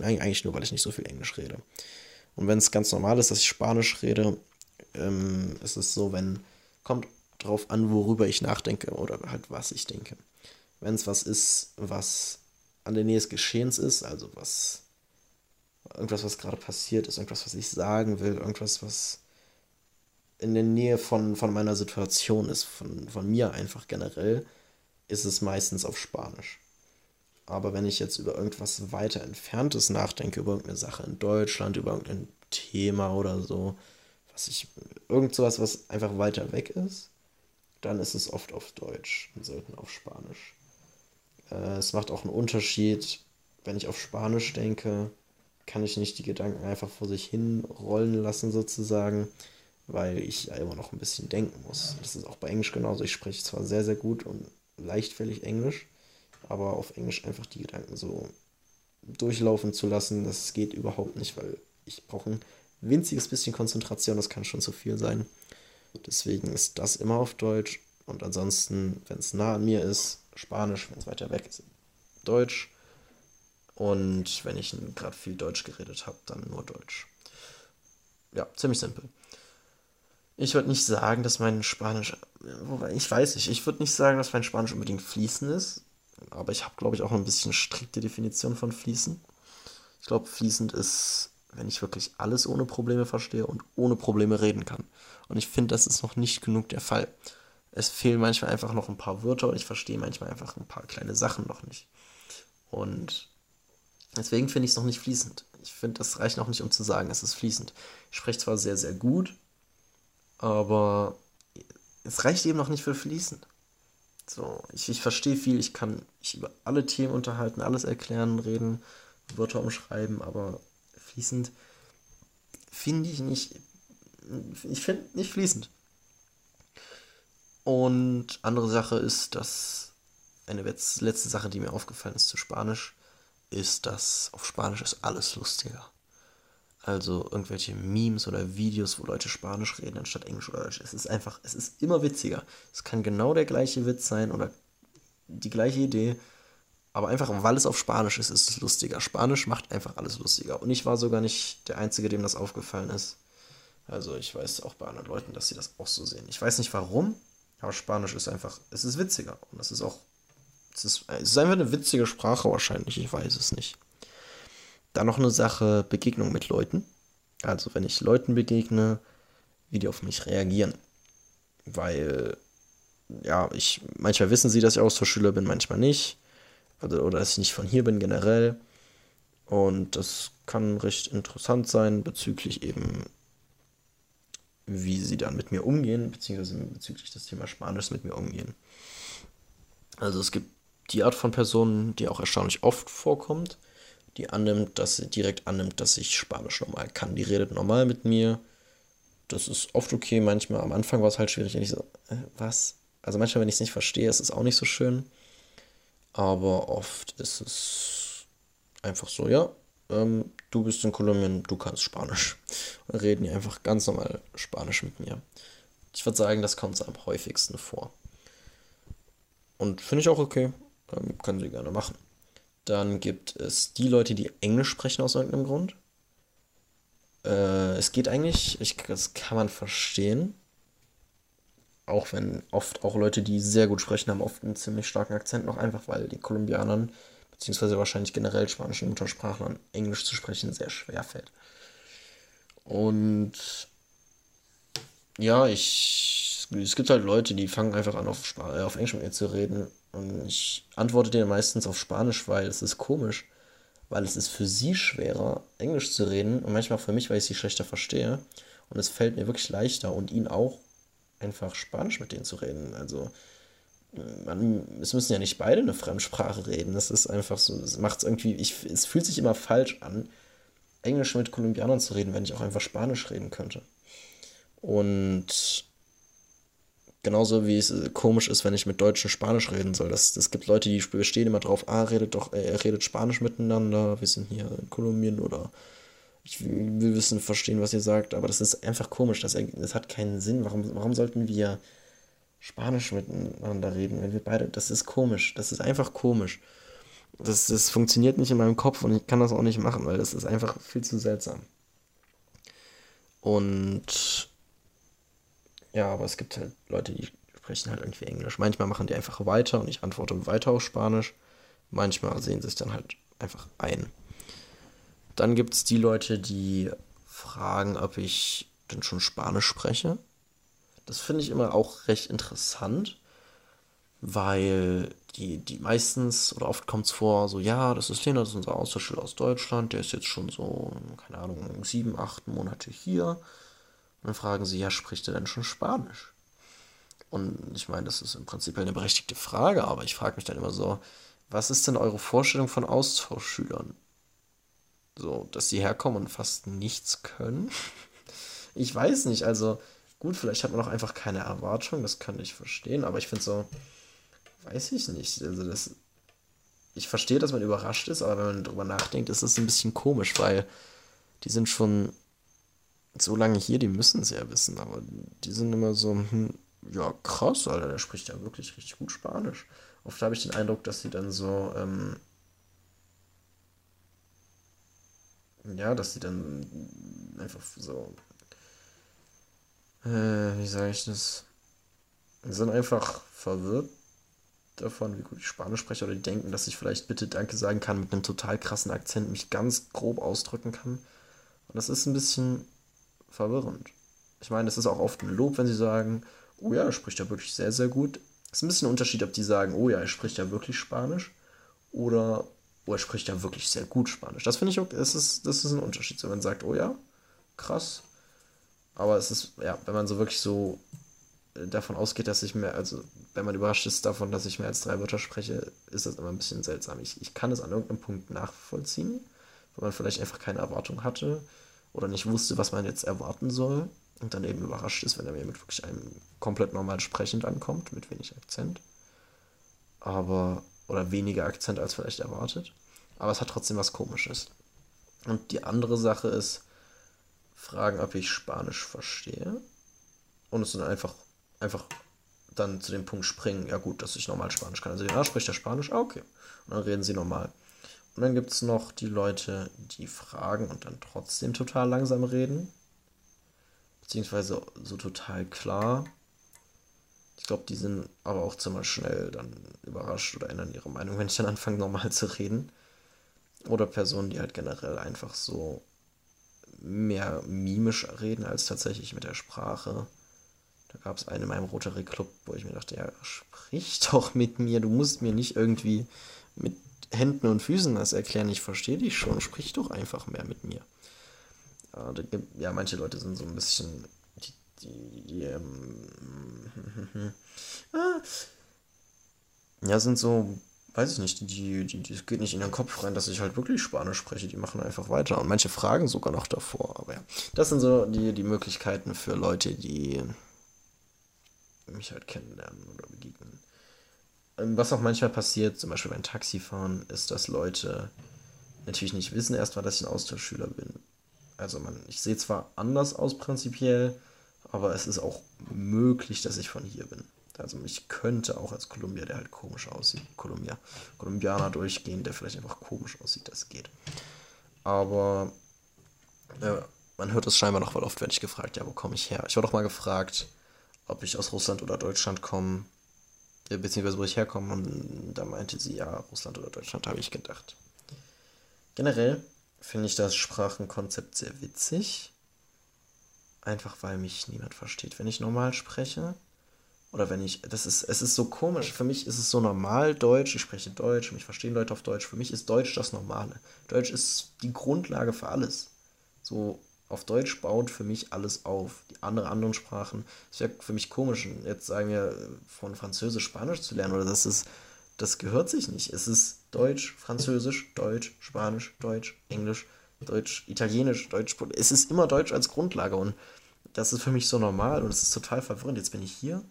eigentlich nur, weil ich nicht so viel Englisch rede. Und wenn es ganz normal ist, dass ich Spanisch rede, ähm, ist es so, wenn, kommt drauf an, worüber ich nachdenke oder halt was ich denke. Wenn es was ist, was an der Nähe des Geschehens ist, also was irgendwas, was gerade passiert ist, irgendwas, was ich sagen will, irgendwas, was in der Nähe von, von meiner Situation ist, von, von mir einfach generell, ist es meistens auf Spanisch. Aber wenn ich jetzt über irgendwas weiter entferntes nachdenke, über irgendeine Sache in Deutschland, über irgendein Thema oder so, was ich, irgend sowas, was einfach weiter weg ist, dann ist es oft auf Deutsch und selten auf Spanisch. Äh, es macht auch einen Unterschied, wenn ich auf Spanisch denke, kann ich nicht die Gedanken einfach vor sich hin rollen lassen sozusagen, weil ich ja immer noch ein bisschen denken muss. Das ist auch bei Englisch genauso. Ich spreche zwar sehr, sehr gut und leichtfällig Englisch, aber auf Englisch einfach die Gedanken so durchlaufen zu lassen, das geht überhaupt nicht, weil ich brauche ein winziges bisschen Konzentration, das kann schon zu viel sein. Deswegen ist das immer auf Deutsch und ansonsten, wenn es nah an mir ist, Spanisch, wenn es weiter weg ist, Deutsch und wenn ich gerade viel Deutsch geredet habe, dann nur Deutsch. Ja, ziemlich simpel. Ich würde nicht sagen, dass mein Spanisch, wobei ich weiß nicht, ich würde nicht sagen, dass mein Spanisch unbedingt fließend ist, aber ich habe, glaube ich, auch ein bisschen strikte Definition von fließend. Ich glaube, fließend ist, wenn ich wirklich alles ohne Probleme verstehe und ohne Probleme reden kann. Und ich finde, das ist noch nicht genug der Fall. Es fehlen manchmal einfach noch ein paar Wörter und ich verstehe manchmal einfach ein paar kleine Sachen noch nicht. Und Deswegen finde ich es noch nicht fließend. Ich finde, das reicht noch nicht, um zu sagen, es ist fließend. Ich spreche zwar sehr, sehr gut, aber es reicht eben noch nicht für fließend. So, ich, ich verstehe viel, ich kann mich über alle Themen unterhalten, alles erklären, reden, Wörter umschreiben, aber fließend finde ich nicht. Ich finde nicht fließend. Und andere Sache ist, dass eine letzte Sache, die mir aufgefallen ist zu Spanisch, ist, dass auf Spanisch ist alles lustiger. Also irgendwelche Memes oder Videos, wo Leute Spanisch reden anstatt Englisch oder Deutsch. Es ist einfach, es ist immer witziger. Es kann genau der gleiche Witz sein oder die gleiche Idee, aber einfach weil es auf Spanisch ist, ist es lustiger. Spanisch macht einfach alles lustiger. Und ich war sogar nicht der Einzige, dem das aufgefallen ist. Also ich weiß auch bei anderen Leuten, dass sie das auch so sehen. Ich weiß nicht warum, aber Spanisch ist einfach, es ist witziger. Und das ist auch es ist, es ist einfach eine witzige Sprache wahrscheinlich, ich weiß es nicht. Dann noch eine Sache, Begegnung mit Leuten. Also wenn ich Leuten begegne, wie die auf mich reagieren. Weil, ja, ich, manchmal wissen sie, dass ich Austauschschüler bin, manchmal nicht. Oder, oder dass ich nicht von hier bin generell. Und das kann recht interessant sein bezüglich eben, wie sie dann mit mir umgehen, beziehungsweise bezüglich des Thema Spanisch mit mir umgehen. Also es gibt die Art von Person, die auch erstaunlich oft vorkommt, die annimmt, dass sie direkt annimmt, dass ich Spanisch normal kann. Die redet normal mit mir. Das ist oft okay. Manchmal am Anfang war es halt schwierig, wenn ich so, äh, was? Also manchmal, wenn ich es nicht verstehe, ist es auch nicht so schön. Aber oft ist es einfach so, ja, ähm, du bist in Kolumbien, du kannst Spanisch. Und reden die einfach ganz normal Spanisch mit mir. Ich würde sagen, das kommt am häufigsten vor. Und finde ich auch okay. Ähm, können sie gerne machen. Dann gibt es die Leute, die Englisch sprechen aus irgendeinem Grund. Äh, es geht eigentlich, ich, das kann man verstehen. Auch wenn oft auch Leute, die sehr gut sprechen, haben oft einen ziemlich starken Akzent noch einfach, weil die Kolumbianern beziehungsweise wahrscheinlich generell spanischen Muttersprachlern Englisch zu sprechen sehr schwer fällt. Und ja, ich, es gibt halt Leute, die fangen einfach an, auf, äh, auf Englisch mit mir zu reden. Und ich antworte denen meistens auf Spanisch, weil es ist komisch. Weil es ist für sie schwerer, Englisch zu reden. Und manchmal für mich, weil ich sie schlechter verstehe. Und es fällt mir wirklich leichter und ihnen auch einfach Spanisch mit denen zu reden. Also, man, es müssen ja nicht beide eine Fremdsprache reden. Das ist einfach so, es macht irgendwie, ich, es fühlt sich immer falsch an, Englisch mit Kolumbianern zu reden, wenn ich auch einfach Spanisch reden könnte. Und genauso wie es komisch ist, wenn ich mit Deutschen Spanisch reden soll. Das, das gibt Leute, die bestehen immer drauf, ah, redet doch, äh, redet Spanisch miteinander, wir sind hier in Kolumbien oder ich will wissen, verstehen, was ihr sagt, aber das ist einfach komisch, das, das hat keinen Sinn. Warum, warum sollten wir Spanisch miteinander reden, wenn wir beide, das ist komisch, das ist einfach komisch. Das, das funktioniert nicht in meinem Kopf und ich kann das auch nicht machen, weil das ist einfach viel zu seltsam. Und ja, aber es gibt halt Leute, die sprechen halt irgendwie Englisch. Manchmal machen die einfach weiter und ich antworte weiter auf Spanisch. Manchmal sehen sie es dann halt einfach ein. Dann gibt es die Leute, die fragen, ob ich denn schon Spanisch spreche. Das finde ich immer auch recht interessant, weil die, die meistens oder oft kommt es vor, so, ja, das ist Lena, das ist unser Austauschschüler aus Deutschland, der ist jetzt schon so, keine Ahnung, sieben, acht Monate hier. Dann fragen sie, ja, spricht er denn schon Spanisch? Und ich meine, das ist im Prinzip eine berechtigte Frage, aber ich frage mich dann immer so, was ist denn eure Vorstellung von Austauschschülern? So, dass sie herkommen und fast nichts können? Ich weiß nicht, also gut, vielleicht hat man auch einfach keine Erwartung, das kann ich verstehen, aber ich finde so, weiß ich nicht. Also das, ich verstehe, dass man überrascht ist, aber wenn man darüber nachdenkt, ist das ein bisschen komisch, weil die sind schon so lange hier, die müssen es ja wissen, aber die sind immer so, hm, ja krass, Alter, der spricht ja wirklich richtig gut Spanisch. Oft habe ich den Eindruck, dass sie dann so, ähm, ja, dass sie dann einfach so, äh, wie sage ich das, sind einfach verwirrt davon, wie gut ich Spanisch spreche, oder die denken, dass ich vielleicht bitte Danke sagen kann mit einem total krassen Akzent, mich ganz grob ausdrücken kann. Und das ist ein bisschen verwirrend. Ich meine, es ist auch oft ein Lob, wenn sie sagen, oh ja, er spricht ja wirklich sehr, sehr gut. Es ist ein bisschen ein Unterschied, ob die sagen, oh ja, er spricht ja wirklich Spanisch oder oh, er spricht ja wirklich sehr gut Spanisch. Das finde ich auch, das ist, das ist ein Unterschied. So, wenn man sagt, oh ja, krass. Aber es ist, ja, wenn man so wirklich so davon ausgeht, dass ich mehr, also wenn man überrascht ist davon, dass ich mehr als drei Wörter spreche, ist das immer ein bisschen seltsam. Ich, ich kann es an irgendeinem Punkt nachvollziehen, weil man vielleicht einfach keine Erwartung hatte oder nicht wusste, was man jetzt erwarten soll und dann eben überrascht ist, wenn er mir mit wirklich einem komplett normal sprechend ankommt, mit wenig Akzent. Aber, oder weniger Akzent als vielleicht erwartet. Aber es hat trotzdem was Komisches. Und die andere Sache ist, fragen, ob ich Spanisch verstehe. Und es sind einfach einfach dann zu dem Punkt springen, ja gut, dass ich normal Spanisch kann. Also ja, spricht er Spanisch? Ah, okay. Und dann reden sie normal. Und dann gibt es noch die Leute, die fragen und dann trotzdem total langsam reden. Beziehungsweise so total klar. Ich glaube, die sind aber auch ziemlich schnell dann überrascht oder ändern ihre Meinung, wenn ich dann anfange, normal zu reden. Oder Personen, die halt generell einfach so mehr mimisch reden als tatsächlich mit der Sprache. Da gab es einen in meinem Rotary Club, wo ich mir dachte, ja, sprich doch mit mir. Du musst mir nicht irgendwie mit Händen und Füßen das erklären. Ich verstehe dich schon. Sprich doch einfach mehr mit mir. Ja, manche Leute sind so ein bisschen. Die, die, die ähm, ah, ja, sind so, weiß ich nicht, die, die, die, geht nicht in den Kopf rein, dass ich halt wirklich Spanisch spreche. Die machen einfach weiter. Und manche fragen sogar noch davor. Aber ja, das sind so die, die Möglichkeiten für Leute, die mich halt kennenlernen oder begegnen. Ähm, was auch manchmal passiert, zum Beispiel beim Taxifahren, ist, dass Leute natürlich nicht wissen erstmal, dass ich ein Austauschschüler bin. Also man, ich sehe zwar anders aus prinzipiell, aber es ist auch möglich, dass ich von hier bin. Also ich könnte auch als Kolumbier, der halt komisch aussieht, Kolumbier, Kolumbianer durchgehen, der vielleicht einfach komisch aussieht, das geht. Aber äh, man hört es scheinbar noch, weil oft werde ich gefragt, ja, wo komme ich her? Ich wurde auch mal gefragt, ob ich aus Russland oder Deutschland komme. Beziehungsweise wo ich herkomme. Und da meinte sie, ja, Russland oder Deutschland, habe ich gedacht. Generell finde ich das Sprachenkonzept sehr witzig. Einfach weil mich niemand versteht, wenn ich normal spreche. Oder wenn ich, das ist, es ist so komisch. Für mich ist es so normal Deutsch. Ich spreche Deutsch, mich verstehen Leute auf Deutsch. Für mich ist Deutsch das Normale. Deutsch ist die Grundlage für alles. So, auf Deutsch baut für mich alles auf. Die andere anderen Sprachen, es wäre für mich komisch, jetzt sagen wir, von Französisch Spanisch zu lernen. Oder das ist, das gehört sich nicht. Es ist Deutsch, Französisch, Deutsch, Spanisch, Deutsch, Englisch, Deutsch, Italienisch, Deutsch. Es ist immer Deutsch als Grundlage und das ist für mich so normal und es ist total verwirrend. Jetzt bin ich hier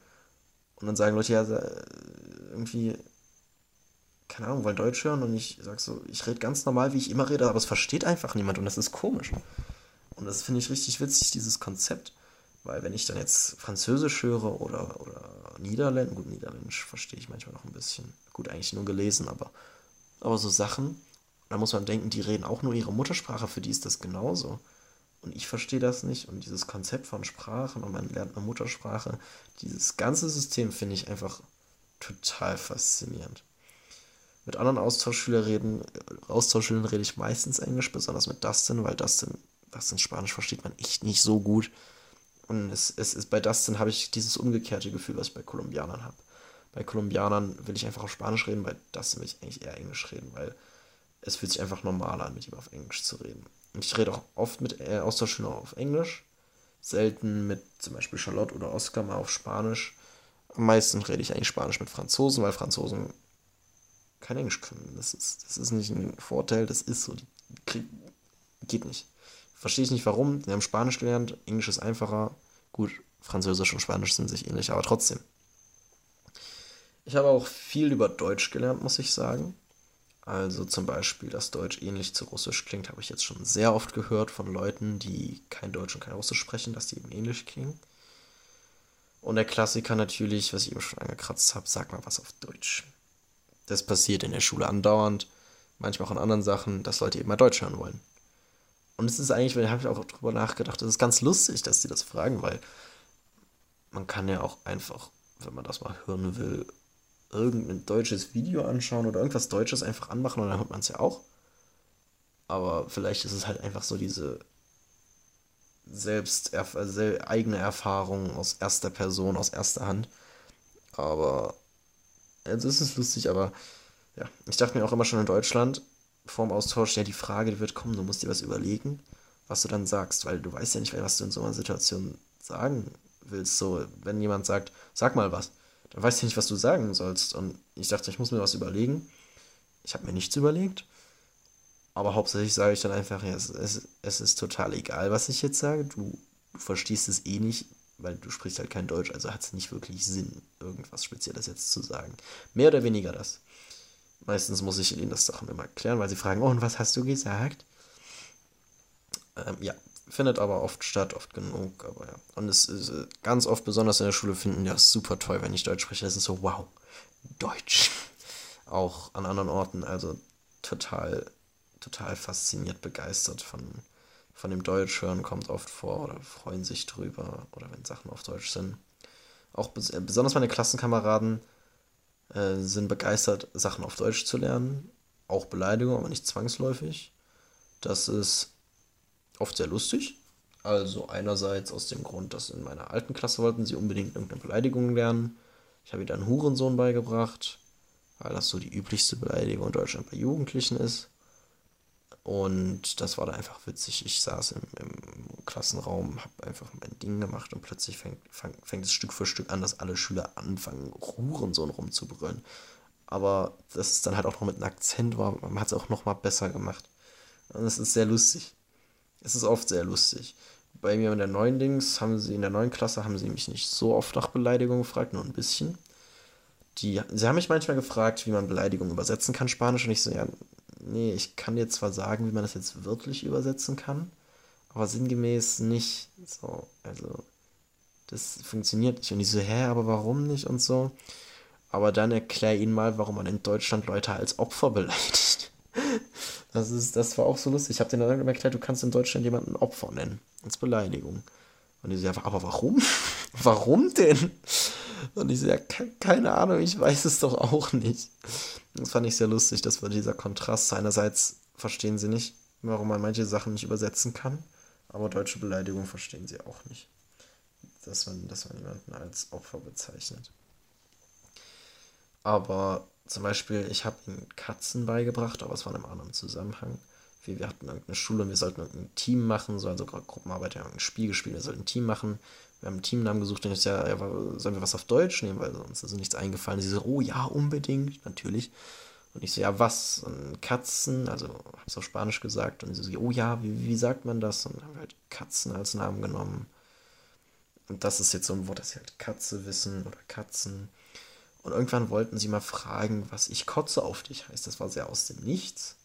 und dann sagen Leute, ja, irgendwie, keine Ahnung, wollen Deutsch hören und ich sage so, ich rede ganz normal, wie ich immer rede, aber es versteht einfach niemand und das ist komisch. Und das finde ich richtig witzig, dieses Konzept, weil wenn ich dann jetzt Französisch höre oder, oder Niederländisch, gut, Niederländisch verstehe ich manchmal noch ein bisschen, gut, eigentlich nur gelesen, aber, aber so Sachen, da muss man denken, die reden auch nur ihre Muttersprache, für die ist das genauso. Und ich verstehe das nicht. Und dieses Konzept von Sprachen und man lernt eine Muttersprache, dieses ganze System finde ich einfach total faszinierend. Mit anderen Austauschschülern Austauschschülern rede ich meistens Englisch, besonders mit Dustin, weil Dustin, Dustin Spanisch versteht man echt nicht so gut. Und es, es ist bei Dustin habe ich dieses umgekehrte Gefühl, was ich bei Kolumbianern habe. Bei Kolumbianern will ich einfach auf Spanisch reden, bei Dustin will ich eigentlich eher Englisch reden, weil es fühlt sich einfach normal an, mit ihm auf Englisch zu reden. Ich rede auch oft mit äh, Austauschschülern auf Englisch, selten mit zum Beispiel Charlotte oder Oscar mal auf Spanisch. Am meisten rede ich eigentlich Spanisch mit Franzosen, weil Franzosen kein Englisch können. Das ist, das ist nicht ein Vorteil, das ist so. Die geht nicht. Verstehe ich nicht warum. Die haben Spanisch gelernt, Englisch ist einfacher. Gut, Französisch und Spanisch sind sich ähnlich, aber trotzdem. Ich habe auch viel über Deutsch gelernt, muss ich sagen. Also zum Beispiel, dass Deutsch ähnlich zu Russisch klingt, habe ich jetzt schon sehr oft gehört von Leuten, die kein Deutsch und kein Russisch sprechen, dass die eben ähnlich klingen. Und der Klassiker natürlich, was ich eben schon angekratzt habe, sag mal was auf Deutsch. Das passiert in der Schule andauernd, manchmal auch in anderen Sachen, dass Leute eben mal Deutsch hören wollen. Und es ist eigentlich, da habe ich auch drüber nachgedacht, es ist ganz lustig, dass die das fragen, weil man kann ja auch einfach, wenn man das mal hören will, irgendein deutsches Video anschauen oder irgendwas Deutsches einfach anmachen und dann hört man es ja auch. Aber vielleicht ist es halt einfach so diese selbst also eigene Erfahrung aus erster Person, aus erster Hand. Aber es ist lustig, aber ja, ich dachte mir auch immer schon in Deutschland vorm Austausch, ja, die Frage, wird kommen, du musst dir was überlegen, was du dann sagst, weil du weißt ja nicht, was du in so einer Situation sagen willst. So, wenn jemand sagt, sag mal was, dann weißt du nicht, was du sagen sollst. Und ich dachte, ich muss mir was überlegen. Ich habe mir nichts überlegt. Aber hauptsächlich sage ich dann einfach, ja, es, es, es ist total egal, was ich jetzt sage. Du, du verstehst es eh nicht, weil du sprichst halt kein Deutsch, also hat es nicht wirklich Sinn, irgendwas Spezielles jetzt zu sagen. Mehr oder weniger das. Meistens muss ich ihnen das Sachen immer erklären, weil sie fragen, oh, und was hast du gesagt? Ähm, ja, findet aber oft statt, oft genug, aber ja. Und es ist äh, ganz oft, besonders in der Schule, finden die das super toll, wenn ich Deutsch spreche. Das ist so, wow, Deutsch. Auch an anderen Orten, also total, total fasziniert, begeistert von, von dem Deutsch hören, kommt oft vor oder freuen sich drüber oder wenn Sachen auf Deutsch sind. Auch äh, besonders meine Klassenkameraden äh, sind begeistert, Sachen auf Deutsch zu lernen. Auch Beleidigungen, aber nicht zwangsläufig. Das ist oft sehr lustig. Also einerseits aus dem Grund, dass in meiner alten Klasse wollten sie unbedingt irgendeine Beleidigung lernen. Ich habe ihnen einen Hurensohn beigebracht, weil das so die üblichste Beleidigung in Deutschland bei Jugendlichen ist. Und das war da einfach witzig. Ich saß im, im Klassenraum, habe einfach mein Ding gemacht und plötzlich fängt, fang, fängt es Stück für Stück an, dass alle Schüler anfangen, Hurensohn rumzubrüllen. Aber das ist dann halt auch noch mit einem Akzent war, man hat es auch noch mal besser gemacht. Und das ist sehr lustig. Es ist oft sehr lustig. Bei mir in der neuen Dings haben sie, in der neuen Klasse haben sie mich nicht so oft nach Beleidigungen gefragt, nur ein bisschen. Die, sie haben mich manchmal gefragt, wie man Beleidigungen übersetzen kann, Spanisch, und ich so, ja, nee, ich kann dir zwar sagen, wie man das jetzt wirklich übersetzen kann, aber sinngemäß nicht. So, also, das funktioniert nicht. Und ich so, hä, aber warum nicht und so. Aber dann erklär ihnen mal, warum man in Deutschland Leute als Opfer beleidigt. Das, ist, das war auch so lustig. Ich habe denen dann erklärt, du kannst in Deutschland jemanden Opfer nennen. Als Beleidigung. Und die so, aber warum? warum denn? Und ich so, ja, keine Ahnung, ich weiß es doch auch nicht. Das fand ich sehr lustig, das war dieser Kontrast. Einerseits verstehen sie nicht, warum man manche Sachen nicht übersetzen kann, aber deutsche Beleidigung verstehen sie auch nicht. Dass man, dass man jemanden als Opfer bezeichnet. Aber zum Beispiel, ich habe ihnen Katzen beigebracht, aber es war in einem anderen Zusammenhang. Wir, wir hatten irgendeine Schule und wir sollten irgendein Team machen, so also Gruppenarbeit, wir haben ein Spiel gespielt, wir sollten ein Team machen. Wir haben einen Teamnamen gesucht und ich ja, ja, sollen wir was auf Deutsch nehmen, weil sonst ist nichts eingefallen. Sie so, oh ja, unbedingt, natürlich. Und ich so, ja, was? Und Katzen, also hab's auf Spanisch gesagt. Und sie so, oh ja, wie, wie sagt man das? Und haben wir halt Katzen als Namen genommen. Und das ist jetzt so ein Wort, das sie halt Katze wissen oder Katzen. Und irgendwann wollten sie mal fragen, was ich kotze auf dich heißt. Das war sehr aus dem Nichts.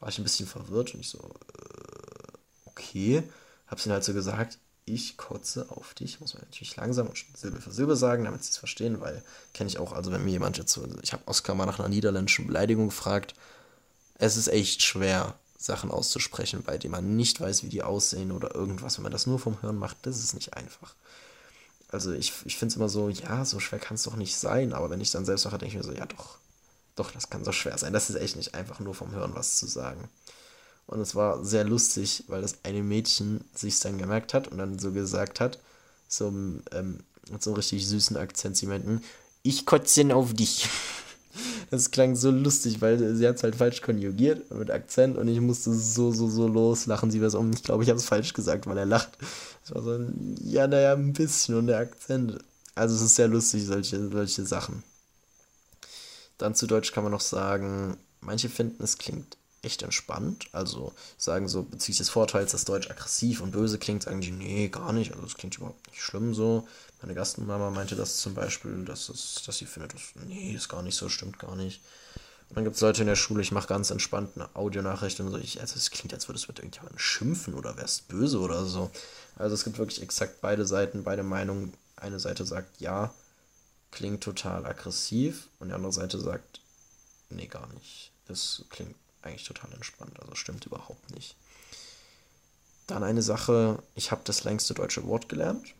War ich ein bisschen verwirrt und ich so, äh, okay. Hab's ihnen halt so gesagt, ich kotze auf dich, muss man natürlich langsam und Silbe für Silbe sagen, damit sie es verstehen, weil kenne ich auch, also wenn mir jemand jetzt so, ich habe Oskar mal nach einer niederländischen Beleidigung gefragt, es ist echt schwer, Sachen auszusprechen, bei denen man nicht weiß, wie die aussehen oder irgendwas. Wenn man das nur vom Hören macht, das ist nicht einfach. Also ich, ich finde es immer so, ja, so schwer kann es doch nicht sein, aber wenn ich dann selbst mache, denke ich mir so, ja doch, doch, das kann so schwer sein. Das ist echt nicht einfach nur vom Hören was zu sagen. Und es war sehr lustig, weil das eine Mädchen sich dann gemerkt hat und dann so gesagt hat, so ähm, mit so einem richtig süßen Akzent, sie meinten, ich kotze auf dich. Das klang so lustig, weil sie hat es halt falsch konjugiert mit Akzent und ich musste so, so, so loslachen. Sie war so, ich glaube, ich habe es falsch gesagt, weil er lacht. Es war so ja, naja, ein bisschen und der Akzent. Also es ist sehr lustig, solche, solche Sachen. Dann zu Deutsch kann man noch sagen, manche finden, es klingt echt entspannt. Also sagen so bezüglich des Vorteils, dass Deutsch aggressiv und böse klingt, sagen die, nee, gar nicht. Also es klingt überhaupt nicht schlimm so. Meine Gastmama meinte das zum Beispiel, dass, es, dass sie findet, dass, nee, ist gar nicht so, stimmt gar nicht. Und dann gibt es Leute in der Schule, ich mache ganz entspannt eine Audionachricht und so, ich, also es klingt, als würdest du mit irgendjemandem schimpfen oder wärst böse oder so. Also es gibt wirklich exakt beide Seiten, beide Meinungen. Eine Seite sagt, ja, klingt total aggressiv und die andere Seite sagt, nee, gar nicht. Das klingt eigentlich total entspannt. Also stimmt überhaupt nicht. Dann eine Sache, ich habe das längste deutsche Wort gelernt,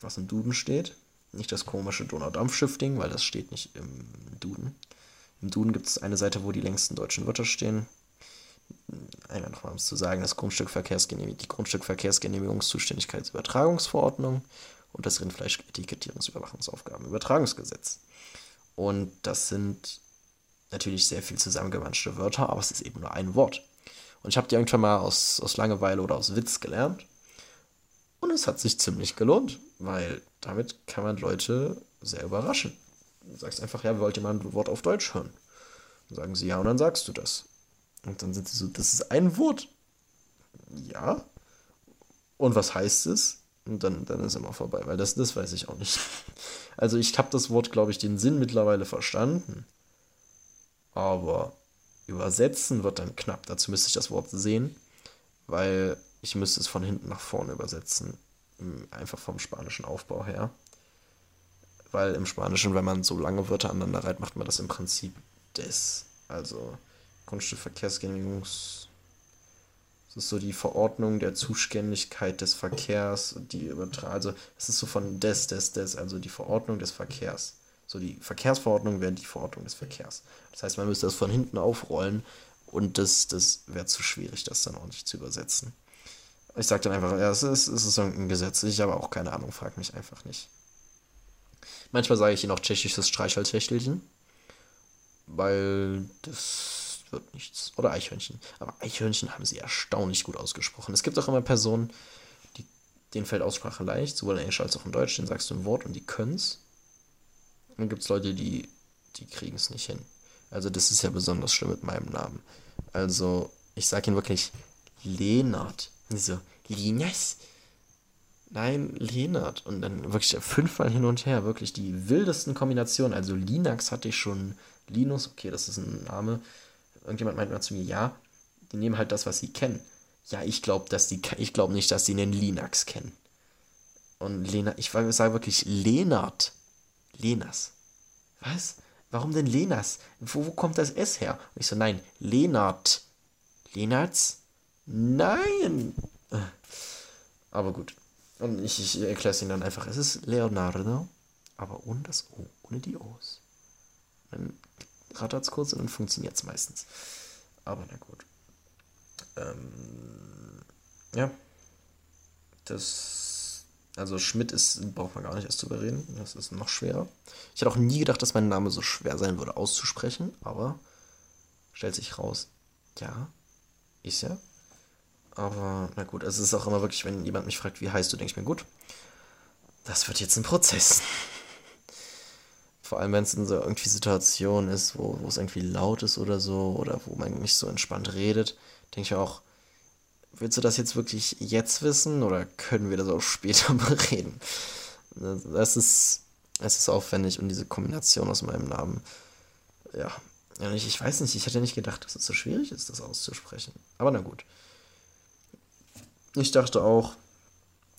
was im Duden steht. Nicht das komische Donaudampfschiff-Ding, weil das steht nicht im Duden. Im Duden gibt es eine Seite, wo die längsten deutschen Wörter stehen. Einmal nochmal, um es zu sagen, das Grundstückverkehrsgenehmigung, die Grundstückverkehrsgenehmigungszuständigkeitsübertragungsverordnung und das Rindfleischetikettierungsüberwachungsaufgabenübertragungsgesetz. Und das sind natürlich sehr viel zusammengemanschte Wörter, aber es ist eben nur ein Wort. Und ich habe die irgendwann mal aus, aus Langeweile oder aus Witz gelernt. Und es hat sich ziemlich gelohnt, weil damit kann man Leute sehr überraschen. Du sagst einfach, ja, wollt ihr mal ein Wort auf Deutsch hören? Dann sagen sie ja und dann sagst du das. Und dann sind sie so, das ist ein Wort. Ja. Und was heißt es? Und dann, dann ist immer vorbei, weil das, das weiß ich auch nicht. Also ich habe das Wort, glaube ich, den Sinn mittlerweile verstanden aber übersetzen wird dann knapp. Dazu müsste ich das Wort sehen, weil ich müsste es von hinten nach vorne übersetzen. Einfach vom spanischen Aufbau her. Weil im Spanischen, wenn man so lange Wörter aneinander reiht, macht man das im Prinzip des. Also Grundstückverkehrsgenehmigungs. Das ist so die Verordnung der Zuständigkeit des Verkehrs, die übertragen. Also es ist so von des, des, des, also die Verordnung des Verkehrs. So die Verkehrsverordnung wäre die Verordnung des Verkehrs. Das heißt, man müsste das von hinten aufrollen und das, das wäre zu schwierig, das dann ordentlich zu übersetzen. Ich sage dann einfach, ja, es ist, es ist irgendein Gesetz. Ich habe auch keine Ahnung, frag mich einfach nicht. Manchmal sage ich ihnen auch tschechisches Streichholzschächtelchen, weil das wird nichts. Oder Eichhörnchen. Aber Eichhörnchen haben sie erstaunlich gut ausgesprochen. Es gibt auch immer Personen, die, denen fällt Aussprache leicht, sowohl in Englisch als auch in Deutsch. Den sagst du ein Wort und die können es. Dann gibt es Leute, die, die kriegen es nicht hin. Also das ist ja besonders schlimm mit meinem Namen. Also ich sage ihn wirklich Lenart. So, Linas? Nein, Lenart. Und dann wirklich fünfmal hin und her. Wirklich die wildesten Kombinationen. Also Linux hatte ich schon. Linus, okay, das ist ein Name. Irgendjemand meint mal zu mir, ja, die nehmen halt das, was sie kennen. Ja, ich glaube, dass die, ich glaube nicht, dass die den Linux kennen. Und Lena, ich sage wirklich Lenart. Lenas. Was? Warum denn Lenas? Wo, wo kommt das S her? Und ich so, nein, Lenart. Lenarts? Nein! Aber gut. Und ich, ich erkläre es ihnen dann einfach. Es ist Leonardo. aber ohne das O, ohne die O's. Dann rattert es kurz und dann funktioniert es meistens. Aber na gut. Ähm, ja. Das. Also Schmidt ist, braucht man gar nicht erst drüber reden. Das ist noch schwerer. Ich hätte auch nie gedacht, dass mein Name so schwer sein würde auszusprechen, aber stellt sich raus, ja, ist ja. Aber na gut, es ist auch immer wirklich, wenn jemand mich fragt, wie heißt du, denke ich mir, gut, das wird jetzt ein Prozess. Vor allem, wenn es in so irgendwie Situationen ist, wo es irgendwie laut ist oder so, oder wo man nicht so entspannt redet, denke ich auch, willst du das jetzt wirklich jetzt wissen oder können wir das auch später bereden? Das ist, es ist aufwendig und diese Kombination aus meinem Namen, ja, ich, ich weiß nicht, ich hätte nicht gedacht, dass es so schwierig ist, das auszusprechen. Aber na gut. Ich dachte auch,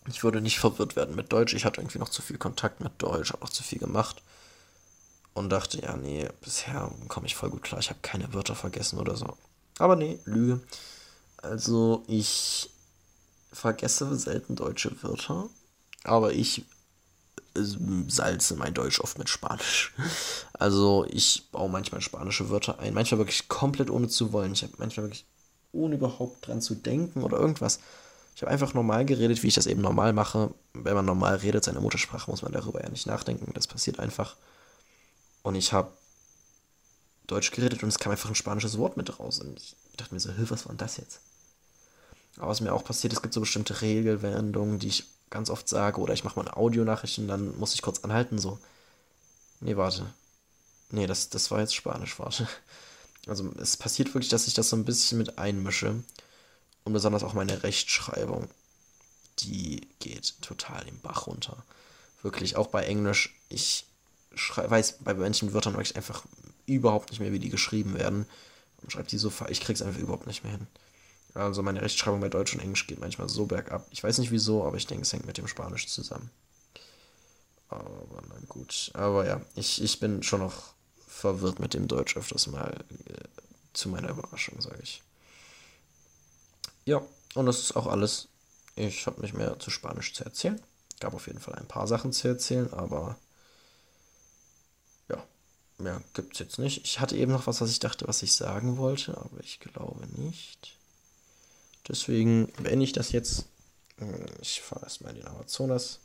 ich würde nicht verwirrt werden mit Deutsch. Ich hatte irgendwie noch zu viel Kontakt mit Deutsch, habe noch zu viel gemacht. Und dachte, ja, nee, bisher komme ich voll gut klar. Ich habe keine Wörter vergessen oder so. Aber nee, Lüge. Also, ich vergesse selten deutsche Wörter. Aber ich salze mein Deutsch oft mit Spanisch. Also, ich baue manchmal spanische Wörter ein. Manchmal wirklich komplett ohne zu wollen. Ich habe manchmal wirklich ohne überhaupt dran zu denken oder irgendwas ich habe einfach normal geredet, wie ich das eben normal mache. Wenn man normal redet, seine Muttersprache, muss man darüber ja nicht nachdenken. Das passiert einfach. Und ich habe Deutsch geredet und es kam einfach ein spanisches Wort mit raus. Und ich dachte mir so, was war denn das jetzt? Aber was mir auch passiert, es gibt so bestimmte Regelwendungen, die ich ganz oft sage. Oder ich mache mal eine Audionachricht und dann muss ich kurz anhalten, so. Nee, warte. Nee, das, das war jetzt Spanisch, warte. Also es passiert wirklich, dass ich das so ein bisschen mit einmische. Und besonders auch meine Rechtschreibung, die geht total im Bach runter. Wirklich, auch bei Englisch, ich weiß bei manchen Wörtern wirklich einfach überhaupt nicht mehr, wie die geschrieben werden. Und schreibe die so, ich krieg's einfach überhaupt nicht mehr hin. Also meine Rechtschreibung bei Deutsch und Englisch geht manchmal so bergab. Ich weiß nicht wieso, aber ich denke, es hängt mit dem Spanisch zusammen. Aber na gut. Aber ja, ich, ich bin schon noch verwirrt mit dem Deutsch öfters mal. Äh, zu meiner Überraschung, sage ich. Ja, und das ist auch alles. Ich habe nicht mehr zu Spanisch zu erzählen. Gab auf jeden Fall ein paar Sachen zu erzählen, aber ja, mehr gibt es jetzt nicht. Ich hatte eben noch was, was ich dachte, was ich sagen wollte, aber ich glaube nicht. Deswegen beende ich das jetzt. Ich fahre erstmal in den Amazonas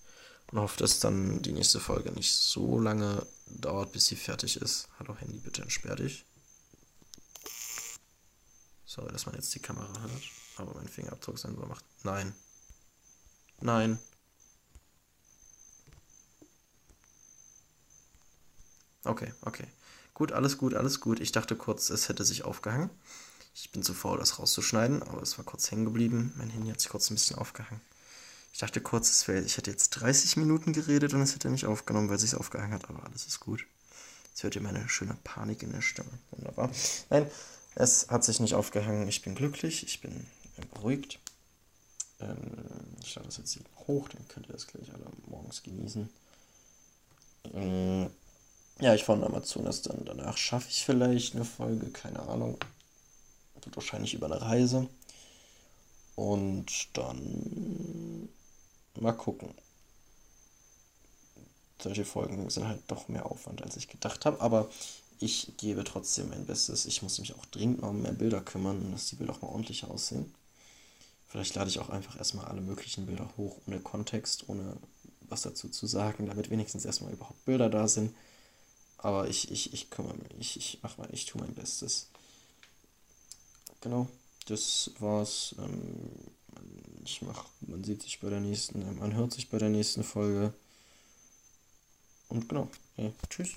und hoffe, dass dann die nächste Folge nicht so lange dauert, bis sie fertig ist. Hallo Handy, bitte entsperr dich. Sorry, dass man jetzt die Kamera hört. Aber mein Fingerabdrucksensor macht. Nein. Nein. Okay, okay. Gut, alles gut, alles gut. Ich dachte kurz, es hätte sich aufgehangen. Ich bin zu faul, das rauszuschneiden, aber es war kurz hängen geblieben. Mein Handy hat sich kurz ein bisschen aufgehangen. Ich dachte kurz, wär, ich hätte jetzt 30 Minuten geredet und es hätte nicht aufgenommen, weil es sich aufgehangen hat, aber alles ist gut. Jetzt hört ihr meine schöne Panik in der Stimme. Wunderbar. Nein, es hat sich nicht aufgehangen. Ich bin glücklich, ich bin beruhigt. Ähm, ich stelle das jetzt hier hoch, dann könnt ihr das gleich alle morgens genießen. Ähm, ja, ich fahre nach Amazonas dann. Danach schaffe ich vielleicht eine Folge, keine Ahnung. Wahrscheinlich über eine Reise. Und dann mal gucken. Solche Folgen sind halt doch mehr Aufwand, als ich gedacht habe. Aber ich gebe trotzdem mein Bestes. Ich muss mich auch dringend mal um mehr Bilder kümmern, dass die Bilder auch mal ordentlich aussehen. Vielleicht lade ich auch einfach erstmal alle möglichen Bilder hoch, ohne Kontext, ohne was dazu zu sagen, damit wenigstens erstmal überhaupt Bilder da sind. Aber ich, ich, ich kümmere mich, ich, ich mach mal, ich tue mein Bestes. Genau, das war's. Ähm, ich mach, man sieht sich bei der nächsten, man hört sich bei der nächsten Folge. Und genau, ja, tschüss.